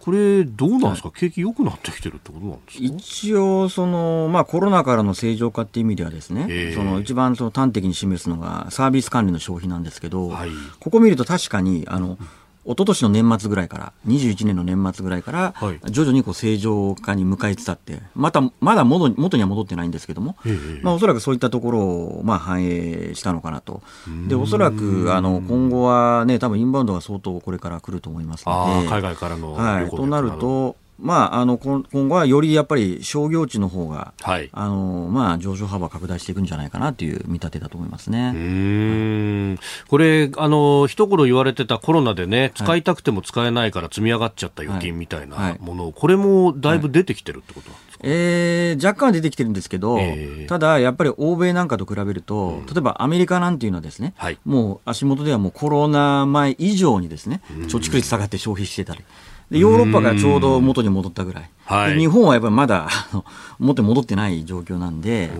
これどうなんですか、はい、景気良くなってきてるってことなんですか？一応その、まあ、コロナからの正常化っていう意味ではですね、えー、その一番その端的に示すのがサービス管理の消費なんですけど、はい、ここ見ると確かにあの、一昨年の年末ぐらいから、21年の年末ぐらいから、徐々にこう正常化に向かいつつあって、また、まだ元元には戻ってないんですけども、まあ、おそらくそういったところを、まあ、反映したのかなと。で、おそらく、あの、今後はね、多分インバウンドが相当これから来ると思いますので。海外からのはい。となると、まあ、あの今後はよりやっぱり商業地の方が、はい、あのまあ、上昇幅拡大していくんじゃないかなという見立てだと思いますね。うん。これあの、一頃言われてたコロナでね、使いたくても使えないから積み上がっちゃった預金みたいなもの、はい。はい、これもだいぶ出てきてるってことなんですか、えー、若干は出てきてるんですけど、えー、ただやっぱり欧米なんかと比べると、うん、例えばアメリカなんていうのはですね、はい、もう足元ではもうコロナ前以上にですね、貯蓄率下がって消費してたり。でヨーロッパがちょうど元に戻ったぐらい。はい、日本はやっぱりまだ元に戻ってない状況なんで、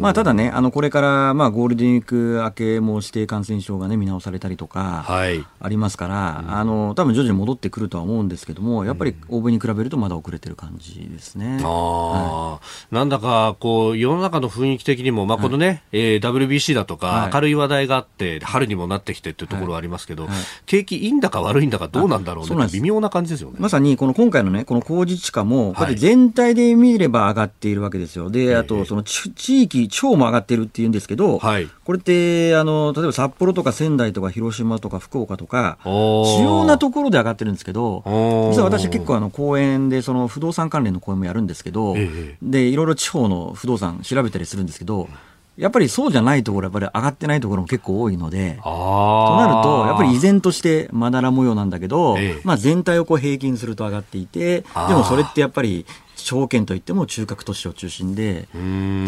まあ、ただね、あのこれからまあゴールデンウィーク明けも指定感染症が、ね、見直されたりとかありますから、あの多分徐々に戻ってくるとは思うんですけども、やっぱり欧米に比べるとまだ遅れてる感じですね。あはい、なんだかこう世の中の雰囲気的にも、まあ、このね、はい、えー、WBC だとか、明るい話題があって、春にもなってきてっていうところはありますけど、景気いいんだか悪いんだかどうなんだろうね、微妙な感じですよね。まさにこの今回のね、この工事地価も、これ全体で見れば上がっているわけですよ。で、あと、その地域、超も上がってるっていうんですけど、はい、これって、あの、例えば札幌とか仙台とか広島とか福岡とか、主要なところで上がってるんですけど、実は私結構あの、公園で、その不動産関連の公園もやるんですけど、で、いろいろ地方の不動産調べたりするんですけど、やっぱりそうじゃないところ、やっぱり上がってないところも結構多いので、となると、やっぱり依然としてまだら模様なんだけど、ええ、まあ全体をこう平均すると上がっていて、でもそれってやっぱり、証券といっても中核都市を中心で、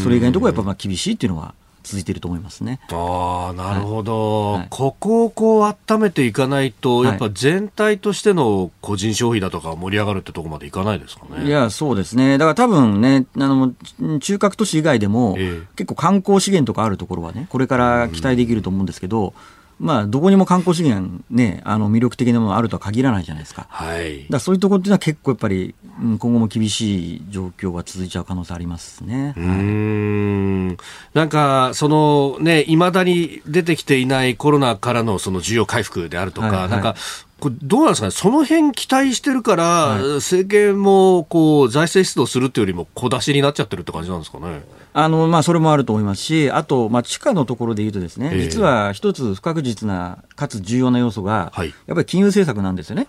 それ以外のところはやっぱまあ厳しいっていうのは続いていると思いますね。ああ、なるほど、はい、ここをこう温めていかないと、やっぱ全体としての個人消費だとか盛り上がるってところまでいかないですかね。いや、そうですね。だから多分ね、あの、中核都市以外でも、えー、結構観光資源とかあるところはね、これから期待できると思うんですけど、まあ、どこにも観光資源、ね、あの魅力的なものがあるとは限らないじゃないですか。はい、だそういうところっていうのは結構やっぱり、今後も厳しい状況が続いちゃう可能性ありますね。うん、なんか、そのね、いまだに出てきていないコロナからのその需要回復であるとか、はいはい、なんか、これどうなんですかね、その辺期待してるから、はい、政権もこう財政出動するっていうよりも小出しになっちゃってるって感じなんですかね？あのまあ、それもあると思いますし、あと、まあ、地下のところでいうとですね、えー、実は一つ不確実なかつ重要な要素が、はい、やっぱり金融政策なんですよね。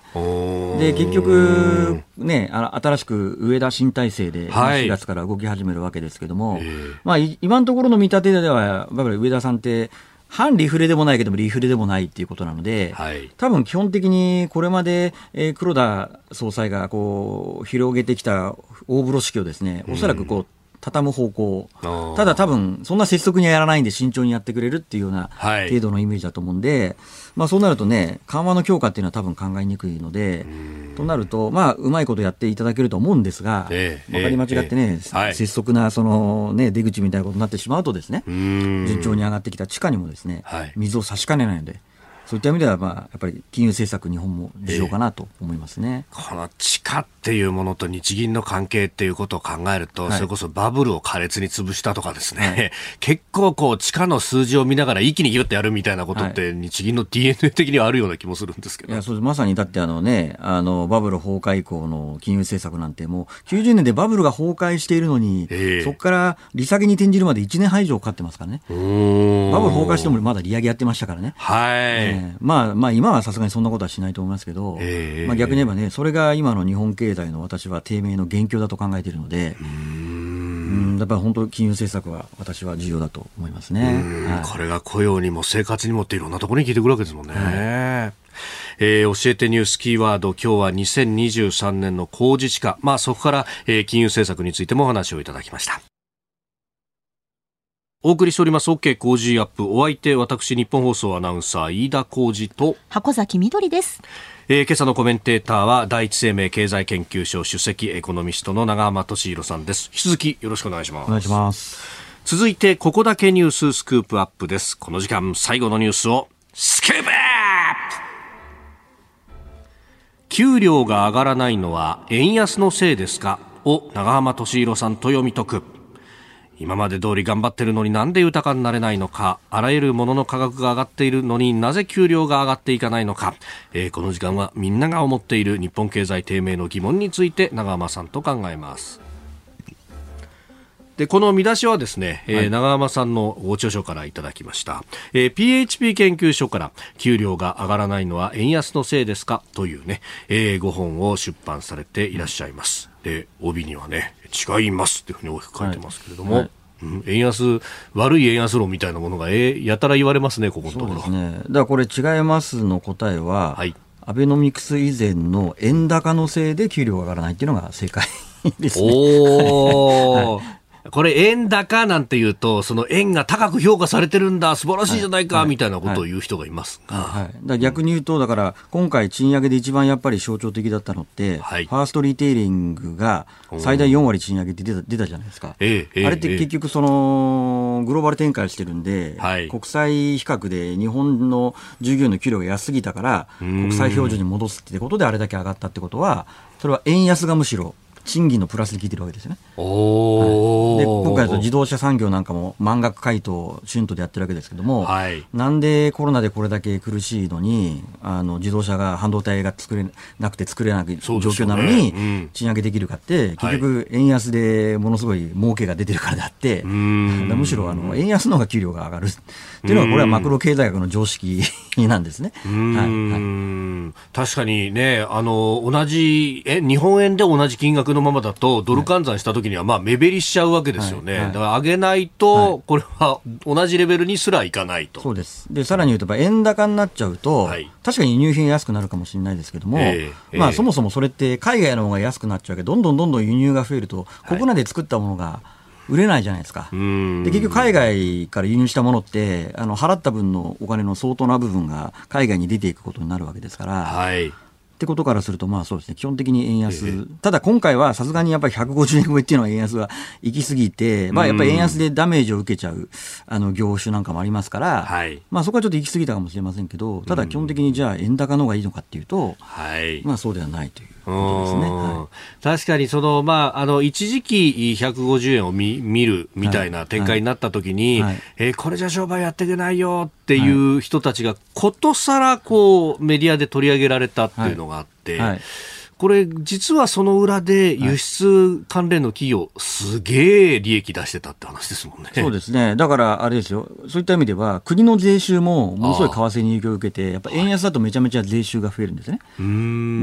で結局、ね、あの新しく上田新体制で4月から動き始めるわけですけれども、はい、まあ、今のところの見立てでは、やっぱり上田さんって、反リフレでもないけども、リフレでもないっていうことなので、はい、多分基本的にこれまで、えー、黒田総裁がこう広げてきた大風呂敷をですね、おそらくこう、畳む方向、ただ多分、そんな拙速にはやらないんで、慎重にやってくれるっていうような程度のイメージだと思うんで、はい、まあ、そうなるとね、緩和の強化っていうのは多分考えにくいので、となると、まあ、うまいことやっていただけると思うんですが、えー、分かり間違ってね、えー、拙速なその、ね、出口みたいなことになってしまうとですね、順調に上がってきた地価にもですね、水を差しかねないので、そういった意味では、まあ、やっぱり金融政策、日本も重要かなと思いますね、えー、この地価っていうものと日銀の関係っていうことを考えると、はい、それこそバブルを苛烈に潰したとかですね、はい、[laughs] 結構こう、地価の数字を見ながら一気にギュッとやるみたいなことって、日銀の DNA 的にはあるような気もするんですけど。いや、そうまさにだってあのね、あの、バブル崩壊以降の金融政策なんてもう、90年でバブルが崩壊しているのに、えー、そこから利下げに転じるまで1年半以上かかってますからね。バブル崩壊してもまだ利上げやってましたからね。はい。えー、まあ、まあ今はさすがにそんなことはしないと思いますけど、えー、まあ、逆に言えばね、それが今の日本経済の私は低迷の元凶だと考えているので、うん。やっぱり本当、金融政策は私は重要だと思いますね、はい、これが雇用にも生活にもっていろんなところに聞いてくるわけですもんね。はい。えー、教えてニュースキーワード、今日は2023年の工事地価、まあそこから、えー、金融政策についてもお話をいただきました。お送りしております OK 工事アップ。お相手私日本放送アナウンサー飯田浩二と箱崎みどりです、えー、今朝のコメンテーターは第一生命経済研究所首席エコノミストの長浜俊弘さんです。引き続きよろしくお願いします。お願いします。続いてここだけニューススクープアップです。この時間最後のニュースをスクープアップ。給料が上がらないのは円安のせいですか？を長浜俊弘さんと読み解く今まで通り頑張ってるのになんで豊かになれないのか、あらゆるものの価格が上がっているのになぜ給料が上がっていかないのか、えー、この時間はみんなが思っている日本経済低迷の疑問について長浜さんと考えます。で、この見出しはですね、はい、えー、長浜さんのご著書からいただきました。えー、PHP 研究所から、給料が上がらないのは円安のせいですか？というね、えー、5本を出版されていらっしゃいます。で、帯にはね、違いますっていうふうに大きく書いてますけれども、はいはいうん、円安、悪い円安論みたいなものが、えー、やたら言われますね、ここのところ。そうですね。だからこれ、違いますの答えは、はい、アベノミクス以前の円高のせいで給料が上がらないっていうのが正解ですね。お [laughs] はいこれ円高なんて言うと、その円が高く評価されてるんだ、素晴らしいじゃないか、みたいなことを言う人がいますが。はい、だ逆に言うと、だから今回賃上げで一番やっぱり象徴的だったのって、はい、ファーストリテイリングが最大4割賃上げって出た出たじゃないですか。ええ、あれって結局その、グローバル展開してるんで、はい、国際比較で日本の従業員の給料が安すぎたから、国際標準に戻すってことであれだけ上がったってことは、それは円安がむしろ賃金のプラスで効いてるわけですよね。はい、で今回自動車産業なんかも満額回答春闘でやってるわけですけども、はい、なんでコロナでこれだけ苦しいのにあの自動車が半導体が作れなくて作れない状況なのに、賃上げできるかって結局円安でものすごい儲けが出てるからであって、むしろあの円安の方が給料が上がるっていうのがこれはマクロ経済学の常識なんですね。はい、確かにねあの同じえ日本円で同じ金額のままだと、ドル換算したときには、まあ、目減りしちゃうわけですよね。だから上げないと、これは同じレベルにすらいかないと。そうです。で、さらに言うと、円高になっちゃうと、確かに輸入品安くなるかもしれないですけども、まあ、そもそもそれって海外の方が安くなっちゃうけど、どんどんどんどん輸入が増えると、国内で作ったものが、売れないじゃないですか。で結局海外から輸入したものってあの払った分のお金の相当な部分が海外に出ていくことになるわけですから、はい、ってことからすると、まあそうですね、基本的に円安、えー、ただ今回はさすがにやっぱり150円超えっていうのは円安は行き過ぎて、まあやっぱり円安でダメージを受けちゃうあの業種なんかもありますから、はい、まあそこはちょっと行き過ぎたかもしれませんけど、ただ基本的にじゃあ円高の方がいいのかっていうと、はい、まあそうではないという。ことですね、はい、確かにその、まあ、あの一時期150円を見見るみたいな展開になったときに、はい。はい、えー、これじゃ商売やっていけないよっていう人たちがことさらこうメディアで取り上げられたっていうのがあって。はいこれ、実はその裏で輸出関連の企業、すげえ利益出してたって話ですもんね。そうですね。だから、あれですよ。そういった意味では、国の税収もものすごい為替に影響を受けて、やっぱ円安だとめちゃめちゃ税収が増えるんですね。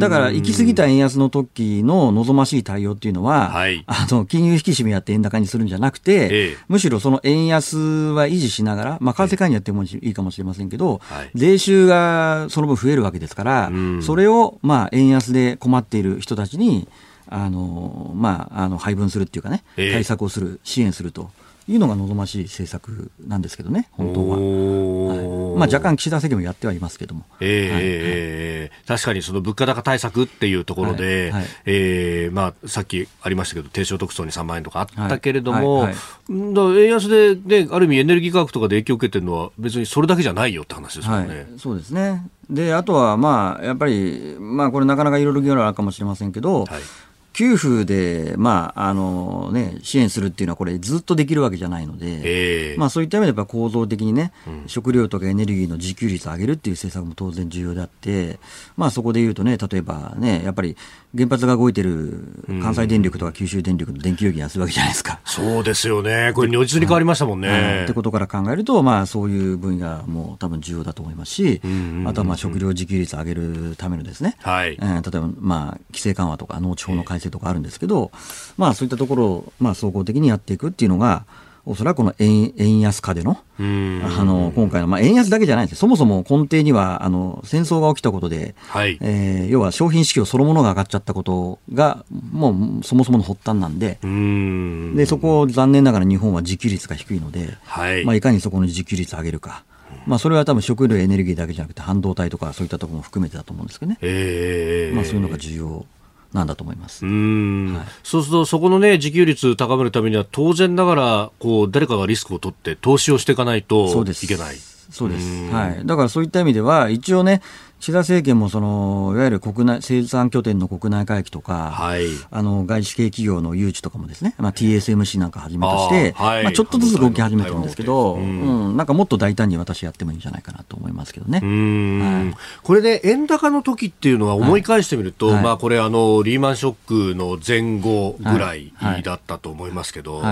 だから、行き過ぎた円安の時の望ましい対応っていうのは、はい、[laughs] あの、金融引き締めやって円高にするんじゃなくて、ええ、むしろその円安は維持しながら、まあ、為替介入やってもいいかもしれませんけど、はい、税収がその分増えるわけですから、それを、まあ、円安で困ってっている人たちにあの、まあ、あの配分するっていうかね、対策をする、支援するというのが望ましい政策なんですけどね、本当は。はい、まあ、若干、岸田政権もやってはいますけども、えー、はい。えー、確かにその物価高対策っていうところで、はい。はい、えー、まあ、さっきありましたけど、低所得層に3万円とかあったけれども、はい、円安で、ね、ある意味、エネルギー価格とかで影響を受けてるのは、別にそれだけじゃないよって話ですよね。そうですね。であとは、まあ、やっぱり、まあ、これ、なかなかいろいろ議論あるかもしれませんけど、はい給付で、まああのね、支援するっていうのは、これ、ずっとできるわけじゃないので、えー、まあ、そういった意味でやっぱ構造的にね、うん、食料とかエネルギーの自給率を上げるっていう政策も当然重要であって、まあ、そこで言うとね、例えばね、やっぱり原発が動いてる関西電力とか九州電力の電気料金安いわけじゃないですか。そうですよね、これ、如実に変わりましたもんね。はい。はい、ってことから考えると、まあ、そういう分野も多分重要だと思いますし、あとはまあ食料自給率を上げるためのですね、はい、えー、例えばまあ規制緩和とか農地法の改正とかあるんですけど、まあ、そういったところを、まあ、総合的にやっていくっていうのが、おそらくこの円円安化での、あの、今回の、まあ、円安だけじゃないんですそもそも根底には、あの、戦争が起きたことで、はい、えー、要は商品市況そのものが上がっちゃったことが、もうそもそもの発端なんで、ん。で、そこを残念ながら日本は自給率が低いので、はい、まあ、いかにそこの自給率を上げるか。まあ、それは多分食料エネルギーだけじゃなくて半導体とかそういったところも含めてだと思うんですけどね、えーまあ、そういうのが重要なんだと思います。うん、はい、そうすると、そこのね、自給率高めるためには、当然ながら、こう、誰かがリスクを取って投資をしていかないといけない。そうです。はい。だからそういった意味では、一応ね、岸田政権もそのいわゆる国内生産拠点の国内回帰とか、はい、あの外資系企業の誘致とかもですね、まあ、TSMC なんかはじめとして、はい、まあ、ちょっとずつ動き始めてるんですけど、うん、うん、なんかもっと大胆に私やってもいいんじゃないかなと思いますけどね。はい、これで、円高の時っていうのは思い返してみると、まあこれあのリーマンショックの前後ぐらいだったと思いますけど。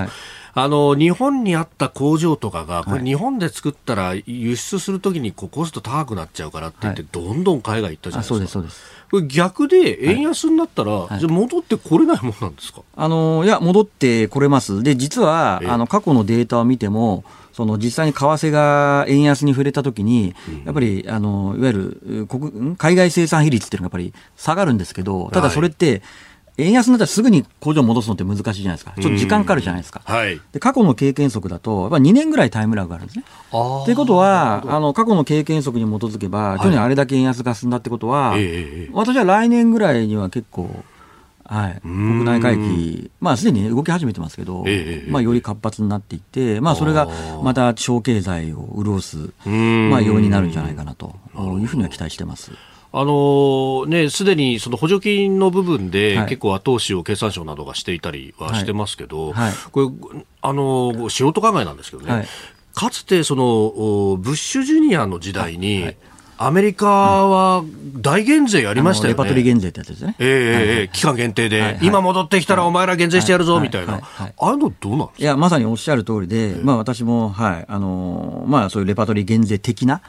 はいあの日本にあった工場とかが、これ、日本で作ったら輸出するときにこうコスト高くなっちゃうからって言って、どんどん海外行ったじゃないですか。これ逆で円安になったら、はい、じゃ戻ってこれないもんなんですか？あのいや、戻ってこれます。で、実は、あの過去のデータを見ても、その実際に為替が円安に触れたときに、やっぱりあのいわゆる国海外生産比率っていうのがやっぱり下がるんですけど、ただそれって、はい円安になったらすぐに工場戻すのって難しいじゃないですか。ちょっと時間かかるじゃないですか。はい、で過去の経験則だと、やっぱ2年ぐらいタイムラグがあるんですね。ということは、あの過去の経験則に基づけば、去年あれだけ円安が進んだってことは、はい、私は来年ぐらいには結構、はい、国内回帰、まあ、すでに動き始めてますけど、えまあ、より活発になっていって、まあ、それがまた地方経済を潤す、まあ、要因になるんじゃないかなというふうには期待してます。あのね、すでにその補助金の部分で、結構後押しを経産省などがしていたりはしてますけど、はい。はい、これ、あの素人考えなんですけどね、はい、かつてそのブッシュジュニアの時代に、アメリカは大減税やりましたよね。レパトリー減税ってやつですね。ええ期間限定で、今戻ってきたらお前ら減税してやるぞ、みたいな。ああいうのどうなんですか？いや、まさにおっしゃる通りで、まあ私も、はい、あのー、まあそういうレパトリー減税的な、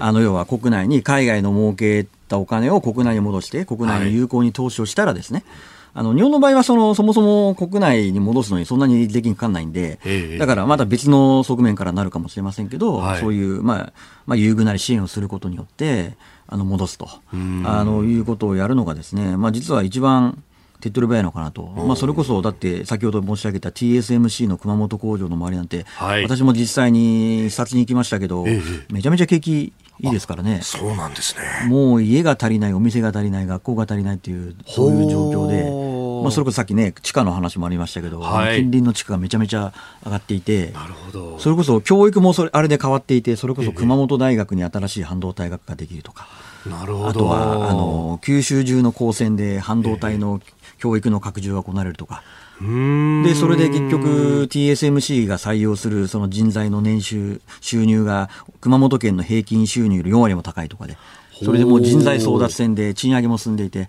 あの、要は国内に海外の儲けたお金を国内に戻して、国内に有効に投資をしたらですね、はいあの日本の場合はそのそもそも国内に戻すのにそんなに税金かかんないんで、だからまた別の側面からなるかもしれませんけど、はい、そういう、まあまあ、優遇なり支援をすることによって、あの戻すと。あのいうことをやるのがですね、まあ、実は一番手っ取り早いのかなと、まあ、それこそだって先ほど申し上げた TSMC の熊本工場の周りなんて、はい、私も実際に視察に行きましたけど、ええ、めちゃめちゃ景気いいですからね。そうなんですね。もう家が足りない、お店が足りない、学校が足りないっていう、そういう状況で、まあ、それこそさっきね、地価の話もありましたけど、はい、近隣の地価がめちゃめちゃ上がっていて、なるほど。それこそ教育もそれあれで変わっていて、それこそ熊本大学に新しい半導体学科ができるとか。なるほど。あとはあの九州中の高専で半導体の教育の拡充が行われるとか、で、それで結局 TSMC が採用するその人材の年収、収入が熊本県の平均収入より4割も高いとかで。それでもう人材争奪戦で賃上げも進んでいて、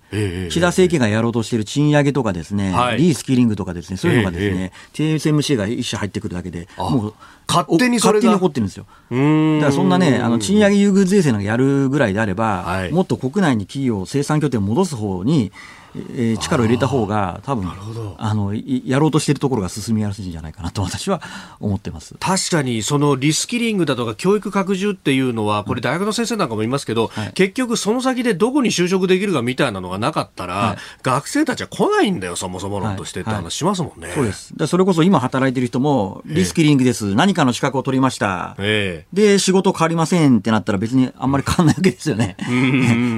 岸田政権がやろうとしている賃上げとかですね、リースキリングとかですね、そういうのがですね、TSMC が一社入ってくるだけで、もう勝手にそれが。勝手に起こってるんですよ。だからそんなね、あの賃上げ優遇税制なんかやるぐらいであれば、もっと国内に企業、生産拠点を戻す方に、えー、力を入れた方が多分あのやろうとしているところが進みやすいんじゃないかなと私は思ってます。確かにそのリスキリングだとか教育拡充っていうのはこれ大学の先生なんかもいますけど、はい、結局その先でどこに就職できるかみたいなのがなかったら、はい、学生たちは来ないんだよそもそも論としてって話しますもんね、はい、そうです。でそれこそ今働いてる人もリスキリングです、えー、何かの資格を取りました、えー、で仕事変わりませんってなったら別にあんまり変わらないわけですよね。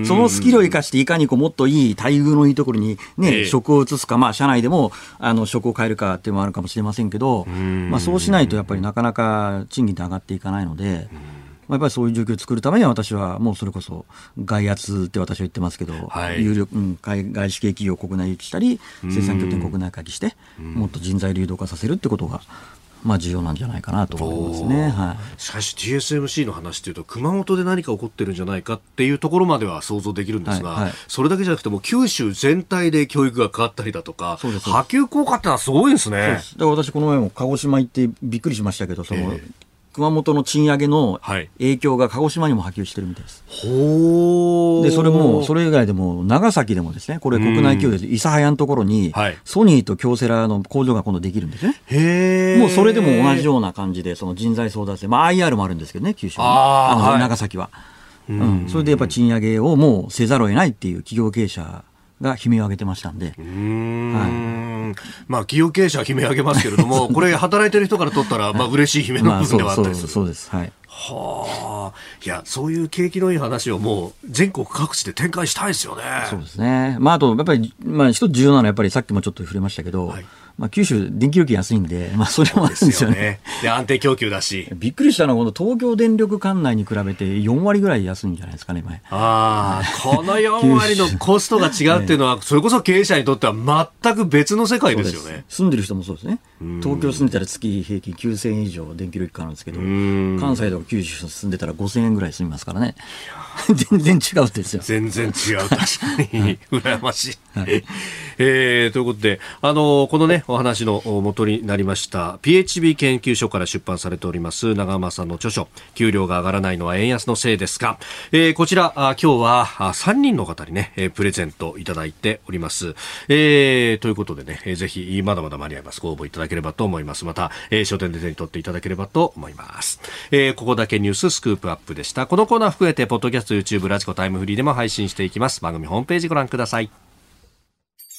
そのスキルを生かしていかにこうもっといい待遇のいいところにね、職を移すか、まあ、社内でもあの職を変えるかっていうのもあるかもしれませんけど、まあ、そうしないとやっぱりなかなか賃金って上がっていかないので。まあ、やっぱりそういう状況を作るためには私はもうそれこそ外圧って私は言ってますけど、はい、有力、うん、外資系企業を国内行きしたり生産拠点国内回帰してもっと人材流動化させるってことがまあ、重要なんじゃないかなと思いますね、はい、しかし TSMC の話というと熊本で何か起こってるんじゃないかっていうところまでは想像できるんですが、はいはい、それだけじゃなくても九州全体で教育が変わったりだとか波及効果ってのはすごいですね。だから私この前も鹿児島行ってびっくりしましたけどその、えー熊本の賃上げの影響が鹿児島にも波及してるみたいです。はい、で、それも、それ以外でも、長崎でもですね、これ国内企業で、諫早のところに、ソニーと京セラの工場が今度できるんですね。へもうそれでも同じような感じで、その人材争奪戦、まあ IR もあるんですけどね、九州あの、長崎は。うん、それでやっぱ賃上げをもうせざるを得ないっていう企業経営者が悲鳴を上げてましたんで。んはい、まあ、企業経営者は悲鳴を上げますけれども、[laughs] これ、働いてる人からとったら、まあ、嬉しい悲鳴の部分ではあったりする。そうです。はい。はあ、いや、そういう景気のいい話をもう全国各地で展開したいですよね。そうですね。まあ、あと、やっぱり、まあ、一つ重要なのは、やっぱりさっきもちょっと触れましたけど、はいまあ、九州、電気料金安いんで、まあ、それもあるんですよね。で、安定供給だし。びっくりしたのは、この東京電力管内に比べて4割ぐらい安いんじゃないですかね、前。ああ、この4割のコストが違うっていうのは、[laughs] それこそ経営者にとっては全く別の世界ですよね。住んでる人もそうですね。東京住んでたら月平均9000円以上電気料金かかるんですけど、関西とか九州住んでたら5000円ぐらい住みますからね。[laughs] 全然違うですよ。全然違う、確かに。羨ましい。はい、えー、ということで、あの、このね、お話の元になりました、PHB 研究所から出版されております、長濱さんの著書、給料が上がらないのは円安のせいですが、えー、こちら、あ今日は3人の方にね、プレゼントいただいております。えー、ということでね、ぜひ、まだまだ間に合います。ご応募いただければと思います。また、えー、書店で手に取っていただければと思います。えー、ここだけニューススクープアップでした。このコーナー含めて、ポッドキャスト、YouTube、ラジコタイムフリーでも配信していきます。番組ホームページご覧ください。